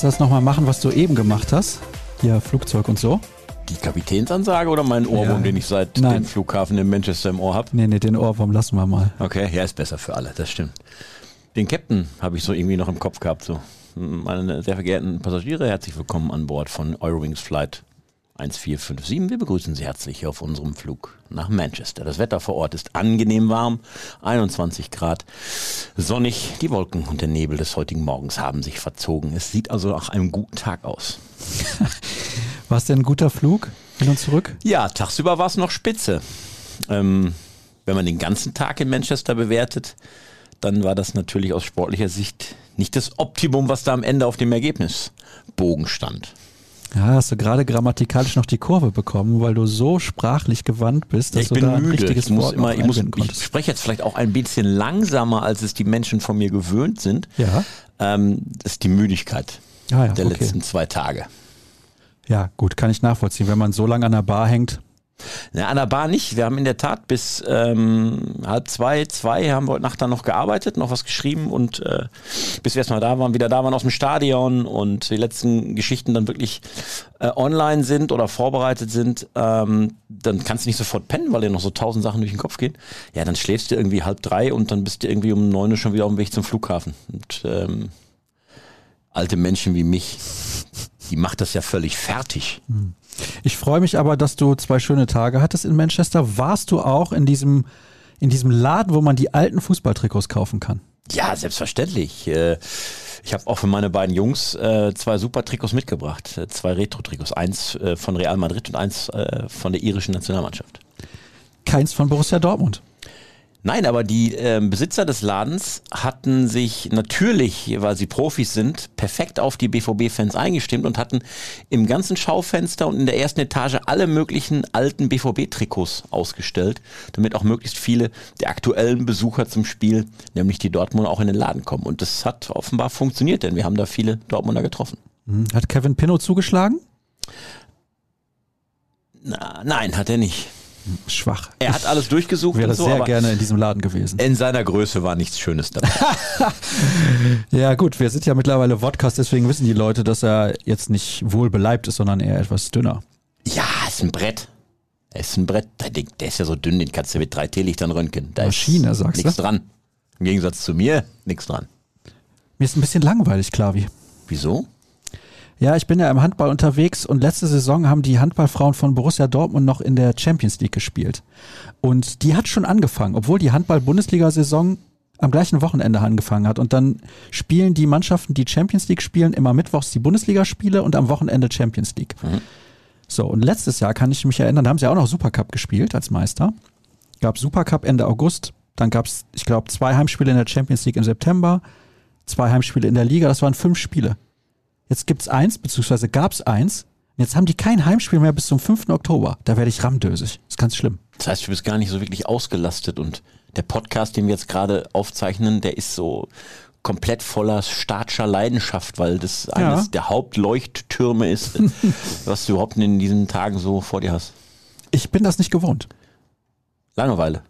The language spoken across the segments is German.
Kannst du das nochmal machen, was du eben gemacht hast? Hier, Flugzeug und so? Die Kapitänsansage oder mein Ohrwurm, Ja. den ich seit Nein. dem Flughafen in Manchester im Ohr habe? Nee, nee, den Ohrwurm lassen wir mal. Okay, ja, ist besser für alle, das stimmt. Den Captain habe ich so irgendwie noch im Kopf gehabt. So. Meine sehr verehrten Passagiere, herzlich willkommen an Bord von Eurowings Flight 1457. Wir begrüßen Sie herzlich auf unserem Flug nach Manchester. Das Wetter vor Ort ist angenehm warm, 21 Grad, sonnig. Die Wolken und der Nebel des heutigen Morgens haben sich verzogen. Es sieht also nach einem guten Tag aus. War es denn ein guter Flug hin und zurück? Ja, tagsüber war es noch spitze. Ähm, wenn man den ganzen Tag in Manchester bewertet, dann war das natürlich aus sportlicher Sicht nicht das Optimum, was da am Ende auf dem Ergebnisbogen stand. Ja, hast du gerade grammatikalisch noch die Kurve bekommen, weil du so sprachlich gewandt bist, dass ich du bin da ein müde. richtiges Ich muss Wort immer, ich, muss, ich spreche jetzt vielleicht auch ein bisschen langsamer, als es die Menschen von mir gewöhnt sind. Ja, Ähm, das ist die Müdigkeit ah, ja der okay. letzten zwei Tage. Ja, gut, kann ich nachvollziehen. Wenn man so lange an der Bar hängt, Na, an der Bar nicht. Wir haben in der Tat bis ähm, halb zwei, zwei haben wir heute Nacht dann noch gearbeitet, noch was geschrieben und äh, bis wir erstmal da waren, wieder da waren aus dem Stadion und die letzten Geschichten dann wirklich äh, online sind oder vorbereitet sind, ähm, dann kannst du nicht sofort pennen, weil dir noch so tausend Sachen durch den Kopf gehen. Ja, dann schläfst du irgendwie halb drei und dann bist du irgendwie um neun Uhr schon wieder auf dem Weg zum Flughafen. Und ähm, alte Menschen wie mich, die macht das ja völlig fertig. Ich freue mich aber, dass du zwei schöne Tage hattest in Manchester. Warst du auch in diesem, in diesem Laden, wo man die alten Fußballtrikots kaufen kann? Ja, selbstverständlich. Äh, Ich habe auch für meine beiden Jungs äh, zwei super Trikots mitgebracht. Äh, Zwei Retro-Trikots. Eins von Real Madrid und eins von der irischen Nationalmannschaft. Keins von Borussia Dortmund. Nein, aber die ähm, Besitzer des Ladens hatten sich natürlich, weil sie Profis sind, perfekt auf die BVB-Fans eingestimmt und hatten im ganzen Schaufenster und in der ersten Etage alle möglichen alten BVB-Trikots ausgestellt, damit auch möglichst viele der aktuellen Besucher zum Spiel, nämlich die Dortmunder, auch in den Laden kommen. Und das hat offenbar funktioniert, denn wir haben da viele Dortmunder getroffen. Hm. Hat Kevin Pinnow zugeschlagen? Na, nein, hat er nicht. Schwach. Er hat alles durchgesucht Wäre und so, sehr gerne in diesem Laden gewesen. in seiner Größe war nichts Schönes dabei. Ja gut, wir sind ja mittlerweile Podcast, deswegen wissen die Leute, dass er jetzt nicht wohl beleibt ist, sondern eher etwas dünner. Ja, ist ein Brett. Er ist ein Brett. Der, ist ja so dünn, den kannst du mit drei Teelichtern röntgen. Da Maschine, ist sagst du? Nichts dran. Im Gegensatz zu mir, nichts dran. Mir ist ein bisschen langweilig, Klavi. Wieso? Ja, ich bin ja im Handball unterwegs und letzte Saison haben die Handballfrauen von Borussia Dortmund noch in der Champions League gespielt. Und die hat schon angefangen, obwohl die Handball-Bundesliga-Saison am gleichen Wochenende angefangen hat. Und dann spielen die Mannschaften, die Champions League spielen, immer mittwochs die Bundesligaspiele und am Wochenende Champions League. So, und letztes Jahr kann ich mich erinnern, da haben sie auch noch Supercup gespielt als Meister. Gab Supercup Ende August, dann gab es, ich glaube, zwei Heimspiele in der Champions League im September, zwei Heimspiele in der Liga, das waren fünf Spiele. Jetzt gibt's eins, beziehungsweise gab's eins. Jetzt haben die kein Heimspiel mehr bis zum 5. Oktober. Da werde ich ramdösig. ist ganz schlimm. Das heißt, du bist gar nicht so wirklich ausgelastet und der Podcast, den wir jetzt gerade aufzeichnen, der ist so komplett voller statscher Leidenschaft, weil das eines der Hauptleuchttürme ist, was du überhaupt in diesen Tagen so vor dir hast. Ich bin das nicht gewohnt. Langeweile.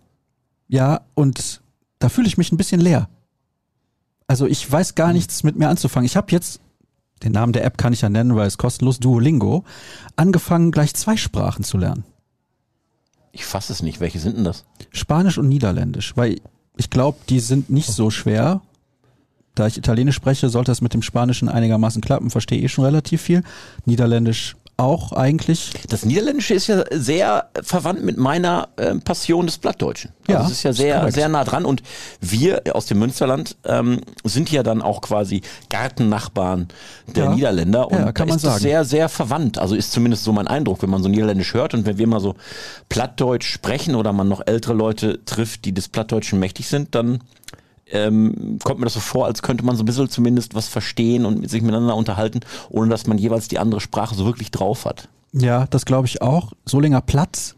Ja, und da fühle ich mich ein bisschen leer. Also ich weiß gar nichts mit mir anzufangen. Ich habe jetzt, den Namen der App kann ich ja nennen, weil es kostenlos, Duolingo, angefangen gleich zwei Sprachen zu lernen. Ich fasse es nicht. Welche sind denn das? Spanisch und Niederländisch, weil ich glaube, die sind nicht so schwer. Da ich Italienisch spreche, sollte das mit dem Spanischen einigermaßen klappen, verstehe ich schon relativ viel. Niederländisch auch eigentlich. Das Niederländische ist ja sehr verwandt mit meiner ähm, Passion des Plattdeutschen. Also Ja, es ist ja ist sehr, korrekt. sehr nah dran. Und wir aus dem Münsterland ähm, sind ja dann auch quasi Gartennachbarn der Ja. Niederländer. Und Ja, kann man ist das sagen. sehr, sehr verwandt. Also ist zumindest so mein Eindruck, wenn man so Niederländisch hört und wenn wir mal so Plattdeutsch sprechen oder man noch ältere Leute trifft, die des Plattdeutschen mächtig sind, dann ähm, kommt mir das so vor, als könnte man so ein bisschen zumindest was verstehen und sich miteinander unterhalten, ohne dass man jeweils die andere Sprache so wirklich drauf hat. Ja, das glaube ich auch. Solinger Platz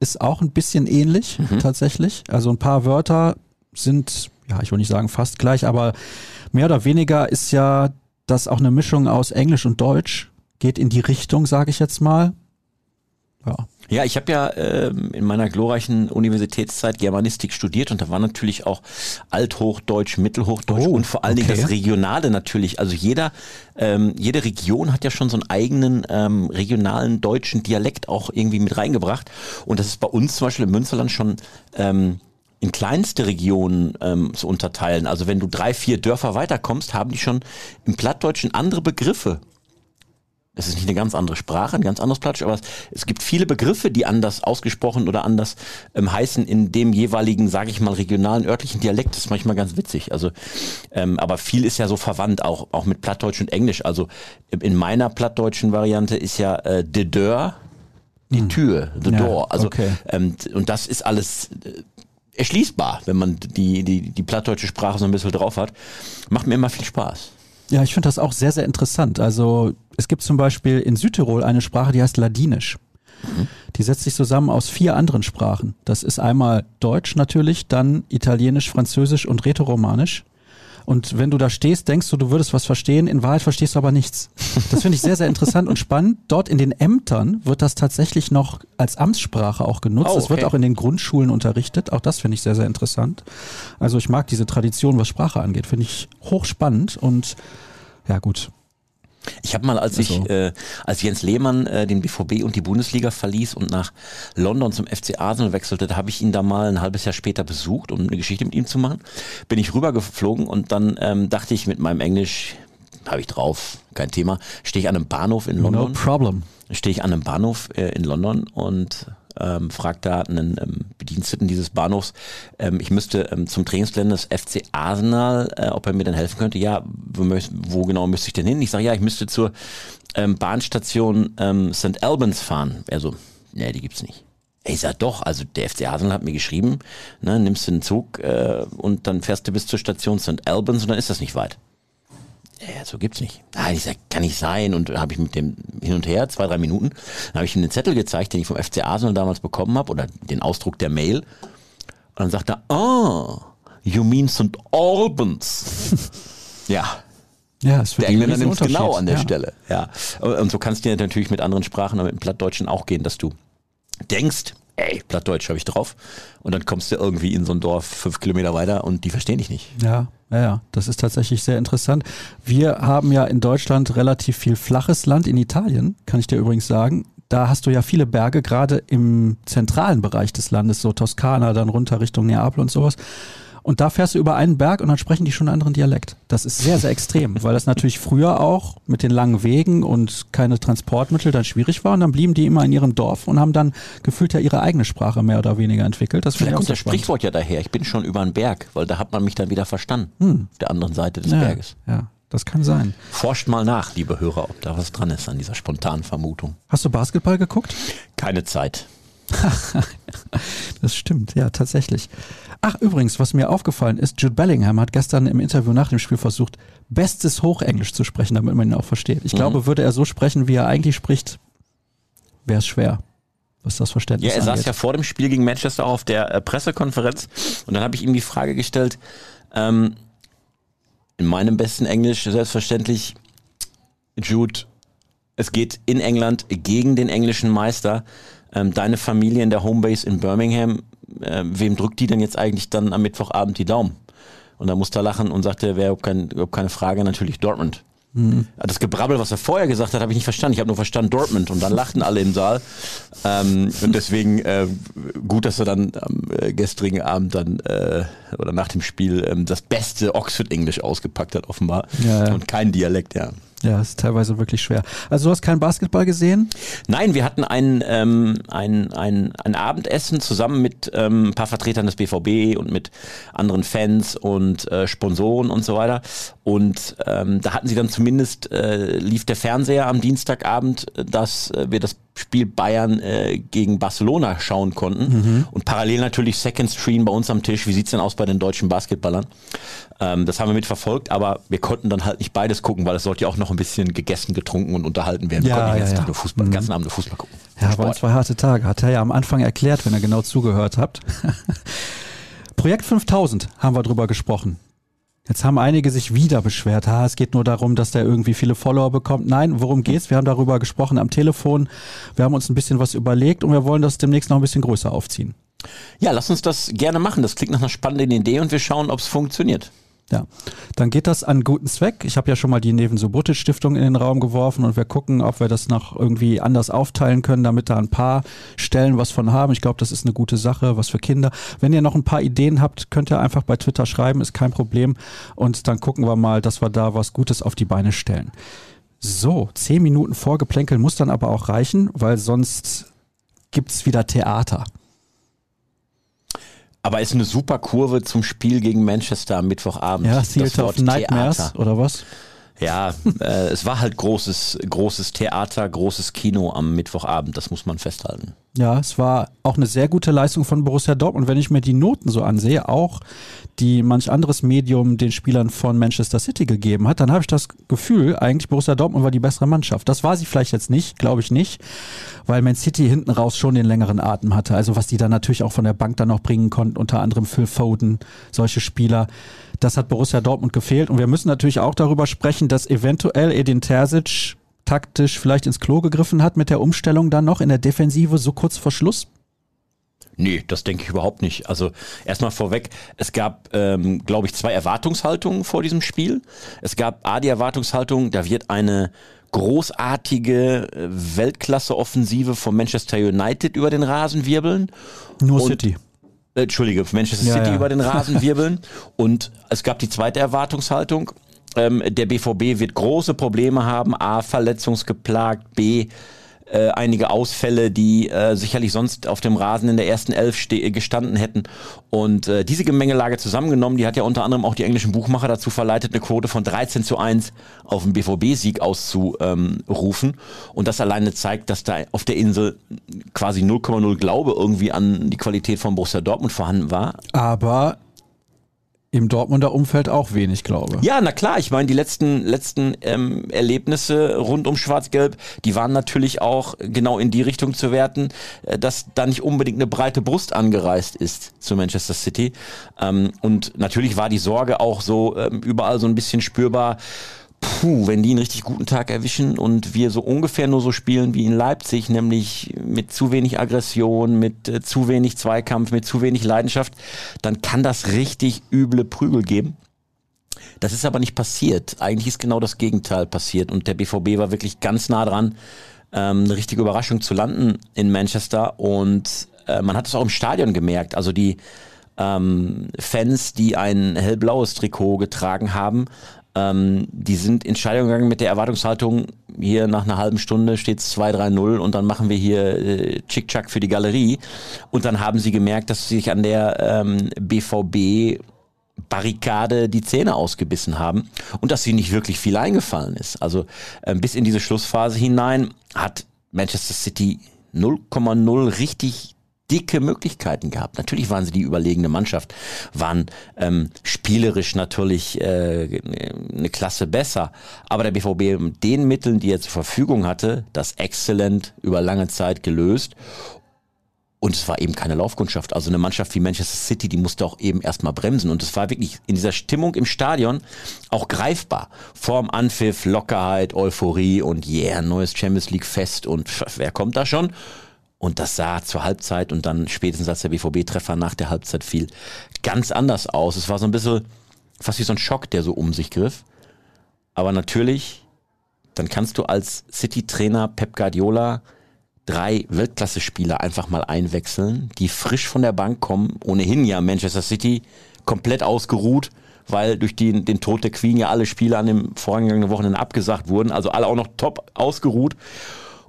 ist auch ein bisschen ähnlich tatsächlich. Also ein paar Wörter sind, ja, ich will nicht sagen fast gleich, aber mehr oder weniger ist ja das auch eine Mischung aus Englisch und Deutsch. Geht in die Richtung, sage ich jetzt mal. ja. Ja, ich habe ja ähm, in meiner glorreichen Universitätszeit Germanistik studiert und da war natürlich auch Althochdeutsch, Mittelhochdeutsch Oh, und vor allen Dingen okay. das Regionale natürlich. Also jeder, ähm, jede Region hat ja schon so einen eigenen ähm, regionalen deutschen Dialekt auch irgendwie mit reingebracht. Und das ist bei uns zum Beispiel im Münsterland schon ähm, in kleinste Regionen ähm, zu unterteilen. Also wenn du drei, vier Dörfer weiterkommst, haben die schon im Plattdeutschen andere Begriffe es ist nicht eine ganz andere Sprache, ein ganz anderes Platsch, aber es, es gibt viele Begriffe, die anders ausgesprochen oder anders ähm, heißen in dem jeweiligen, sage ich mal, regionalen, örtlichen Dialekt. Das ist manchmal ganz witzig. Also, ähm, aber viel ist ja so verwandt, auch, auch mit Plattdeutsch und Englisch. Also in meiner plattdeutschen Variante ist ja äh, de Deur die Tür, the Ja, door. Also okay. ähm, und das ist alles äh, erschließbar, wenn man die, die, die plattdeutsche Sprache so ein bisschen drauf hat. Macht mir immer viel Spaß. Ja, ich finde das auch sehr, sehr interessant. Also es gibt zum Beispiel in Südtirol eine Sprache, die heißt Ladinisch. Die setzt sich zusammen aus vier anderen Sprachen. Das ist einmal Deutsch natürlich, dann Italienisch, Französisch und Rätoromanisch. Und wenn du da stehst, denkst du, du würdest was verstehen, in Wahrheit verstehst du aber nichts. Das finde ich sehr, sehr interessant und spannend. Dort in den Ämtern wird das tatsächlich noch als Amtssprache auch genutzt. Oh, Es wird okay. auch in den Grundschulen unterrichtet. Auch das finde ich sehr, sehr interessant. Also ich mag diese Tradition, was Sprache angeht. Finde ich hochspannend und ja gut. Ich habe mal, als ich, Also- äh, als Jens Lehmann äh, den BVB und die Bundesliga verließ und nach London zum FC Arsenal wechselte, da habe ich ihn da mal ein halbes Jahr später besucht, um eine Geschichte mit ihm zu machen. Bin ich rübergeflogen und dann ähm, dachte ich mit meinem Englisch, habe ich drauf, kein Thema, stehe ich an einem Bahnhof in No London problem. stehe ich an einem Bahnhof äh, in London und ähm, frage da einen ähm, Bediensteten dieses Bahnhofs, ähm, ich müsste ähm, zum Trainingsgelände des FC Arsenal, äh, ob er mir dann helfen könnte. Ja, wo, wo genau müsste ich denn hin? Ich sage, ja, ich müsste zur ähm, Bahnstation ähm, St. Albans fahren. Er so, nee, die gibt's nicht. Ich sag doch, also der FC Arsenal hat mir geschrieben, ne, nimmst du den Zug äh, und dann fährst du bis zur Station St. Albans und dann ist das nicht weit. Ja, so gibt's nicht. Nein, ich sag, kann nicht sein. Und habe ich mit dem hin und her, zwei, drei Minuten, dann habe ich ihm den Zettel gezeigt, den ich vom FC Arsenal damals bekommen habe, oder den Ausdruck der Mail. Und dann sagt er, ah, you mean St. Albans. ja, Ja, es wird der Engländer nimmt genau an der ja. Stelle. Ja. Und so kannst du natürlich mit anderen Sprachen, aber mit dem Plattdeutschen auch gehen, dass du denkst, ey, Plattdeutsch habe ich drauf. Und dann kommst du irgendwie in so ein Dorf fünf Kilometer weiter und die verstehen dich nicht. Ja, ja, ja, das ist tatsächlich sehr interessant. Wir haben ja in Deutschland relativ viel flaches Land. In Italien, kann ich dir übrigens sagen, da hast du ja viele Berge, gerade im zentralen Bereich des Landes, so Toskana, dann runter Richtung Neapel und sowas. Und da fährst du über einen Berg und dann sprechen die schon einen anderen Dialekt. Das ist sehr, sehr extrem, weil das natürlich früher auch mit den langen Wegen und keine Transportmittel dann schwierig war. Und dann blieben die immer in ihrem Dorf und haben dann gefühlt ja ihre eigene Sprache mehr oder weniger entwickelt. Das Vielleicht kommt das spannend. Sprichwort ja daher, ich bin schon über einen Berg, weil da hat man mich dann wieder verstanden, auf der anderen Seite des ja, Berges. ja, das kann sein. Forscht mal nach, liebe Hörer, ob da was dran ist an dieser spontanen Vermutung. Hast du Basketball geguckt? Keine Zeit. Das stimmt, ja, tatsächlich. Ach, übrigens, was mir aufgefallen ist, Jude Bellingham hat gestern im Interview nach dem Spiel versucht, bestes Hochenglisch zu sprechen, damit man ihn auch versteht. Ich glaube, würde er so sprechen, wie er eigentlich spricht, wäre es schwer, was das Verständnis Ja, er saß angeht. ja vor dem Spiel gegen Manchester auf der äh, Pressekonferenz und dann habe ich ihm die Frage gestellt, ähm, in meinem besten Englisch selbstverständlich, Jude, es geht in England gegen den englischen Meister. Ähm, deine Familie in der Homebase in Birmingham, äh, wem drückt die denn jetzt eigentlich dann am Mittwochabend die Daumen? Und da musste er lachen und sagte, wäre überhaupt kein, überhaupt keine Frage, natürlich Dortmund. Das Gebrabbel, was er vorher gesagt hat, habe ich nicht verstanden. Ich habe nur verstanden Dortmund und dann lachten alle im Saal. Ähm, und deswegen äh, gut, dass er dann am äh, gestrigen Abend dann äh, oder nach dem Spiel ähm, das beste Oxford English ausgepackt hat, offenbar. Ja, ja. Und kein Dialekt, ja. Ja, ist teilweise wirklich schwer. Also du hast keinen Basketball gesehen? Nein, wir hatten ein, ähm, ein, ein, ein Abendessen zusammen mit ähm, ein paar Vertretern des BVB und mit anderen Fans und äh, Sponsoren und so weiter. Und ähm, da hatten sie dann zumindest, äh, lief der Fernseher am Dienstagabend, äh, dass äh, wir das Spiel Bayern äh, gegen Barcelona schauen konnten. Und parallel natürlich Second Screen bei uns am Tisch. Wie sieht's denn aus bei den deutschen Basketballern? Ähm, das haben wir mitverfolgt, aber wir konnten dann halt nicht beides gucken, weil es sollte ja auch noch ein bisschen gegessen, getrunken und unterhalten werden. Wir Ja, konnten den ja, ganzen ja. Tag Fußball, den ganzen Abend Fußball gucken. Ja, waren zwei harte Tage. Hat er ja am Anfang erklärt, wenn ihr genau zugehört habt. Projekt 5000 haben wir drüber gesprochen. Jetzt haben einige sich wieder beschwert. Ha, es geht nur darum, dass der irgendwie viele Follower bekommt. Nein, worum geht's? Wir haben darüber gesprochen am Telefon. Wir haben uns ein bisschen was überlegt und wir wollen das demnächst noch ein bisschen größer aufziehen. Ja, lass uns das gerne machen. Das klingt nach einer spannenden Idee und wir schauen, ob es funktioniert. Ja, dann geht das an guten Zweck. Ich habe ja schon mal die Neven Subotic Stiftung in den Raum geworfen und wir gucken, ob wir das noch irgendwie anders aufteilen können, damit da ein paar Stellen was von haben. Ich glaube, das ist eine gute Sache, was für Kinder. Wenn ihr noch ein paar Ideen habt, könnt ihr einfach bei Twitter schreiben, ist kein Problem. Und dann gucken wir mal, dass wir da was Gutes auf die Beine stellen. So, zehn Minuten Vorgeplänkel muss dann aber auch reichen, weil sonst gibt's wieder Theater. Aber ist eine super Kurve zum Spiel gegen Manchester am Mittwochabend. Ja, Theater of Nightmares Theater. oder was? Ja, äh, es war halt großes, großes Theater, großes Kino am Mittwochabend, das muss man festhalten. Ja, es war auch eine sehr gute Leistung von Borussia Dortmund. Wenn ich mir die Noten so ansehe, auch die manch anderes Medium den Spielern von Manchester City gegeben hat, dann habe ich das Gefühl, eigentlich Borussia Dortmund war die bessere Mannschaft. Das war sie vielleicht jetzt nicht, glaube ich nicht, weil Man City hinten raus schon den längeren Atem hatte. Also was die dann natürlich auch von der Bank dann noch bringen konnten, unter anderem Phil Foden, solche Spieler. Das hat Borussia Dortmund gefehlt. Und wir müssen natürlich auch darüber sprechen, dass eventuell Edin Terzic taktisch vielleicht ins Klo gegriffen hat mit der Umstellung dann noch in der Defensive so kurz vor Schluss? Nee, das denke ich überhaupt nicht. Also erstmal vorweg, es gab, ähm, glaube ich, zwei Erwartungshaltungen vor diesem Spiel. Es gab A, die Erwartungshaltung, da wird eine großartige äh, Weltklasse-Offensive von Manchester United über den Rasen wirbeln. Nur Und City. Äh, Entschuldige, Manchester ja, City ja. über den Rasen wirbeln. Und es gab die zweite Erwartungshaltung. Ähm, der BVB wird große Probleme haben. A, verletzungsgeplagt. B, äh, einige Ausfälle, die äh, sicherlich sonst auf dem Rasen in der ersten Elf gestanden hätten. Und äh, diese Gemengelage zusammengenommen, die hat ja unter anderem auch die englischen Buchmacher dazu verleitet, eine Quote von 13 zu 1 auf den BVB-Sieg auszurufen. Und das alleine zeigt, dass da auf der Insel quasi 0,0 Glaube irgendwie an die Qualität von Borussia Dortmund vorhanden war. Aber im Dortmunder Umfeld auch wenig, glaube. Ja, na klar. Ich meine, die letzten letzten ähm, Erlebnisse rund um Schwarz-Gelb, die waren natürlich auch genau in die Richtung zu werten, äh, dass da nicht unbedingt eine breite Brust angereist ist zu Manchester City. Ähm, und natürlich war die Sorge auch so ähm, überall so ein bisschen spürbar puh, wenn die einen richtig guten Tag erwischen und wir so ungefähr nur so spielen wie in Leipzig, nämlich mit zu wenig Aggression, mit äh, zu wenig Zweikampf, mit zu wenig Leidenschaft, dann kann das richtig üble Prügel geben. Das ist aber nicht passiert. Eigentlich ist genau das Gegenteil passiert und der BVB war wirklich ganz nah dran, ähm, eine richtige Überraschung zu landen in Manchester und äh, man hat es auch im Stadion gemerkt. Also die ähm, Fans, die ein hellblaues Trikot getragen haben, ähm, die sind in Scheidung gegangen mit der Erwartungshaltung, hier nach einer halben Stunde steht es 2-3-0 und dann machen wir hier äh, Chick-Chack für die Galerie. Und dann haben sie gemerkt, dass sie sich an der ähm, BVB Barrikade die Zähne ausgebissen haben und dass sie nicht wirklich viel eingefallen ist. Also äh, bis in diese Schlussphase hinein hat Manchester City 0,0 richtig dicke Möglichkeiten gehabt. Natürlich waren sie die überlegene Mannschaft, waren ähm, spielerisch natürlich äh, eine Klasse besser. Aber der BVB mit den Mitteln, die er zur Verfügung hatte, das exzellent über lange Zeit gelöst. Und es war eben keine Laufkundschaft. Also eine Mannschaft wie Manchester City, die musste auch eben erstmal bremsen. Und es war wirklich in dieser Stimmung im Stadion auch greifbar. Vorm Anpfiff, Lockerheit, Euphorie und yeah, neues Champions League Fest. Und wer kommt da schon? Und das sah zur Halbzeit und dann spätestens als der BVB-Treffer nach der Halbzeit fiel, ganz anders aus. Es war so ein bisschen fast wie so ein Schock, der so um sich griff. Aber natürlich, dann kannst du als City-Trainer Pep Guardiola drei Weltklasse-Spieler einfach mal einwechseln, die frisch von der Bank kommen, ohnehin ja Manchester City komplett ausgeruht, weil durch den, den Tod der Queen ja alle Spiele an dem vorangegangenen Wochenende abgesagt wurden, also alle auch noch top ausgeruht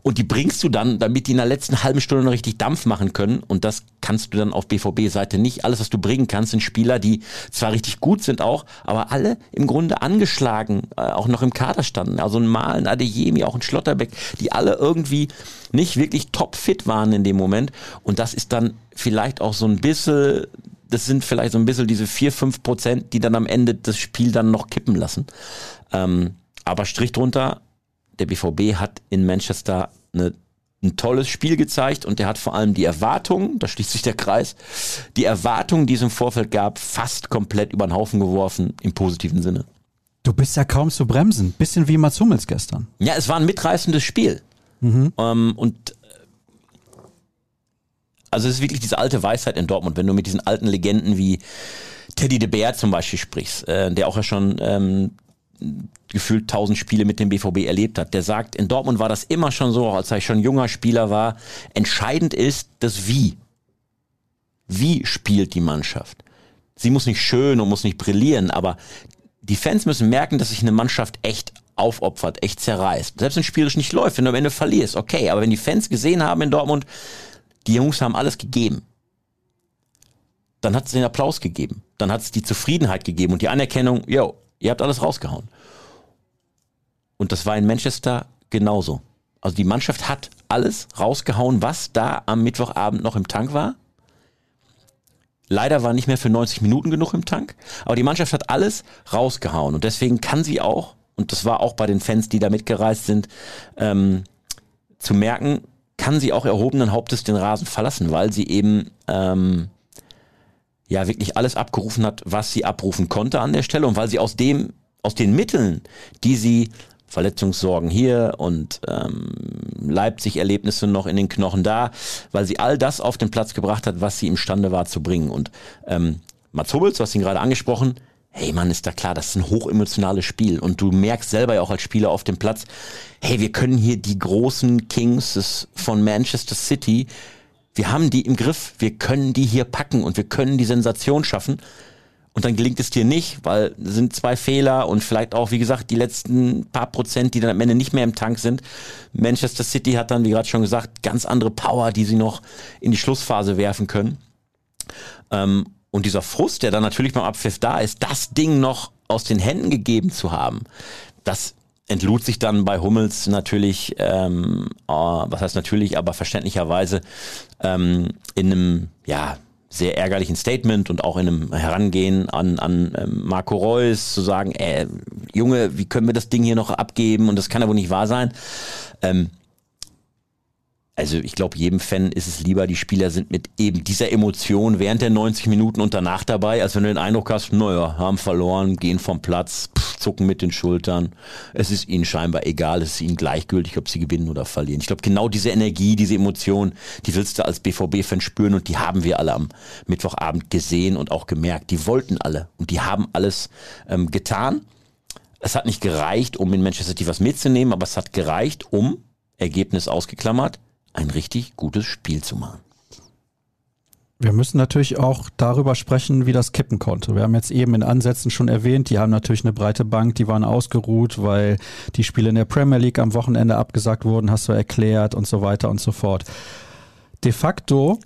und die bringst du dann, damit die in der letzten halben Stunde noch richtig Dampf machen können. Und das kannst du dann auf BVB-Seite nicht. Alles, was du bringen kannst, sind Spieler, die zwar richtig gut sind auch, aber alle im Grunde angeschlagen, äh, auch noch im Kader standen. Also ein Malen, Adeyemi, auch ein Schlotterbeck, die alle irgendwie nicht wirklich topfit waren in dem Moment. Und das ist dann vielleicht auch so ein bisschen das sind vielleicht so ein bisschen diese vier fünf Prozent, die dann am Ende das Spiel dann noch kippen lassen. Ähm, aber Strich drunter, der BVB hat in Manchester eine ein tolles Spiel gezeigt und der hat vor allem die Erwartungen, da schließt sich der Kreis, die Erwartungen, die es im Vorfeld gab, fast komplett über den Haufen geworfen, im positiven Sinne. Du bist ja kaum zu bremsen. Bisschen wie Mats Hummels gestern. Ja, es war ein mitreißendes Spiel. Mhm. Ähm, und äh, also es ist wirklich diese alte Weisheit in Dortmund, wenn du mit diesen alten Legenden wie Teddy de Beer zum Beispiel sprichst, äh, der auch ja schon ähm, gefühlt tausend Spiele mit dem BVB erlebt hat, der sagt, in Dortmund war das immer schon so, als er schon junger Spieler war, entscheidend ist das Wie. Wie spielt die Mannschaft? Sie muss nicht schön und muss nicht brillieren, aber die Fans müssen merken, dass sich eine Mannschaft echt aufopfert, echt zerreißt. Selbst wenn es spielerisch nicht läuft, wenn du am Ende verlierst, okay, aber wenn die Fans gesehen haben in Dortmund, die Jungs haben alles gegeben, dann hat es den Applaus gegeben. Dann hat es die Zufriedenheit gegeben und die Anerkennung, yo, ihr habt alles rausgehauen. Und das war in Manchester genauso. Also die Mannschaft hat alles rausgehauen, was da am Mittwochabend noch im Tank war. Leider war nicht mehr für 90 Minuten genug im Tank, aber die Mannschaft hat alles rausgehauen und deswegen kann sie auch, und das war auch bei den Fans, die da mitgereist sind, ähm, zu merken, kann sie auch erhobenen Hauptes den Rasen verlassen, weil sie eben ähm, ja wirklich alles abgerufen hat, was sie abrufen konnte an der Stelle und weil sie aus dem, aus den Mitteln, die sie Verletzungssorgen hier und ähm, Leipzig-Erlebnisse noch in den Knochen da, weil sie all das auf den Platz gebracht hat, was sie imstande war zu bringen. Und ähm, Mats Hubbels, du hast ihn gerade angesprochen, hey Mann, ist da klar, das ist ein hochemotionales Spiel. Und du merkst selber ja auch als Spieler auf dem Platz, hey, wir können hier die großen Kings von Manchester City, wir haben die im Griff, wir können die hier packen und wir können die Sensation schaffen und dann gelingt es dir nicht, weil es sind zwei Fehler und vielleicht auch, wie gesagt, die letzten paar Prozent, die dann am Ende nicht mehr im Tank sind. Manchester City hat dann, wie gerade schon gesagt, ganz andere Power, die sie noch in die Schlussphase werfen können. Ähm, und dieser Frust, der dann natürlich beim Abpfiff da ist, das Ding noch aus den Händen gegeben zu haben, das entlud sich dann bei Hummels natürlich, ähm, äh, was heißt natürlich, aber verständlicherweise ähm, in einem, ja, sehr ärgerlichen Statement und auch in einem Herangehen an, an ähm, Marco Reus zu sagen, äh, Junge, wie können wir das Ding hier noch abgeben und das kann wohl nicht wahr sein. Ähm, also ich glaube, jedem Fan ist es lieber, die Spieler sind mit eben dieser Emotion während der 90 Minuten und danach dabei, als wenn du den Eindruck hast, naja, haben verloren, gehen vom Platz, pff, zucken mit den Schultern. Es ist ihnen scheinbar egal, es ist ihnen gleichgültig, ob sie gewinnen oder verlieren. Ich glaube, genau diese Energie, diese Emotion, die willst du als BVB-Fan spüren und die haben wir alle am Mittwochabend gesehen und auch gemerkt. Die wollten alle und die haben alles ähm, getan. Es hat nicht gereicht, um in Manchester City was mitzunehmen, aber es hat gereicht, um, Ergebnis ausgeklammert, ein richtig gutes Spiel zu machen. Wir müssen natürlich auch darüber sprechen, wie das kippen konnte. Wir haben jetzt eben in Ansätzen schon erwähnt, die haben natürlich eine breite Bank, die waren ausgeruht, weil die Spiele in der Premier League am Wochenende abgesagt wurden, hast du erklärt und so weiter und so fort. De facto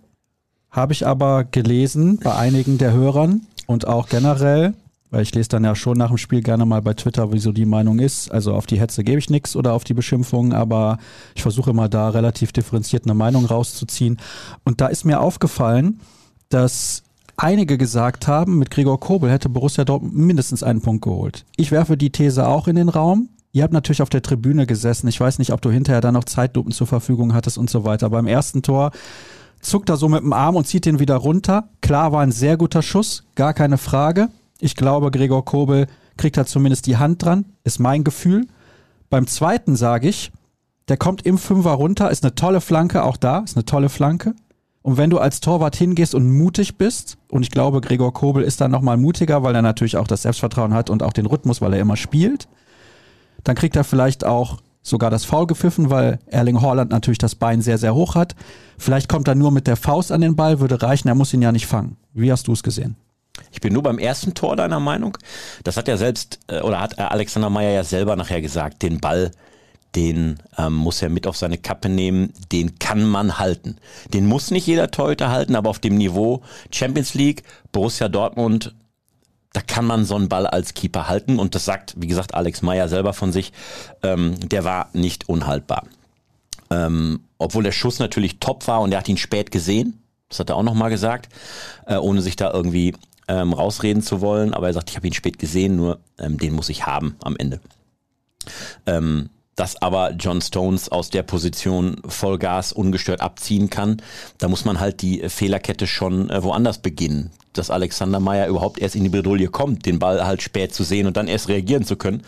habe ich aber gelesen bei einigen der Hörern und auch generell, weil ich lese dann ja schon nach dem Spiel gerne mal bei Twitter, wieso die Meinung ist. Also auf die Hetze gebe ich nichts oder auf die Beschimpfungen, aber ich versuche mal da relativ differenziert eine Meinung rauszuziehen. Und da ist mir aufgefallen, dass einige gesagt haben, mit Gregor Kobel hätte Borussia Dortmund mindestens einen Punkt geholt. Ich werfe die These auch in den Raum. Ihr habt natürlich auf der Tribüne gesessen. Ich weiß nicht, ob du hinterher da noch Zeitlupen zur Verfügung hattest und so weiter. Beim ersten Tor zuckt er so mit dem Arm und zieht den wieder runter. Klar war ein sehr guter Schuss, gar keine Frage. Ich glaube, Gregor Kobel kriegt da zumindest die Hand dran, ist mein Gefühl. Beim zweiten sage ich, der kommt im Fünfer runter, ist eine tolle Flanke, auch da ist eine tolle Flanke. Und wenn du als Torwart hingehst und mutig bist, und ich glaube, Gregor Kobel ist dann nochmal mutiger, weil er natürlich auch das Selbstvertrauen hat und auch den Rhythmus, weil er immer spielt, dann kriegt er vielleicht auch sogar das Foul gepfiffen, weil Erling Haaland natürlich das Bein sehr, sehr hoch hat. Vielleicht kommt er nur mit der Faust an den Ball, würde reichen, er muss ihn ja nicht fangen. Wie hast du es gesehen? Ich bin nur beim ersten Tor deiner Meinung. Das hat ja selbst, äh, oder hat Alexander Meyer ja selber nachher gesagt, den Ball, den ähm, muss er mit auf seine Kappe nehmen, den kann man halten. Den muss nicht jeder Torhüter halten, aber auf dem Niveau Champions League, Borussia Dortmund, da kann man so einen Ball als Keeper halten und das sagt, wie gesagt, Alex Meyer selber von sich, ähm, der war nicht unhaltbar. Ähm, obwohl der Schuss natürlich top war und er hat ihn spät gesehen, das hat er auch nochmal gesagt, äh, ohne sich da irgendwie ähm, rausreden zu wollen, aber er sagt, ich habe ihn spät gesehen, nur ähm, den muss ich haben am Ende. Ähm, dass aber John Stones aus der Position Vollgas ungestört abziehen kann. Da muss man halt die Fehlerkette schon äh, woanders beginnen. Dass Alexander Meyer überhaupt erst in die Bredouille kommt, den Ball halt spät zu sehen und dann erst reagieren zu können.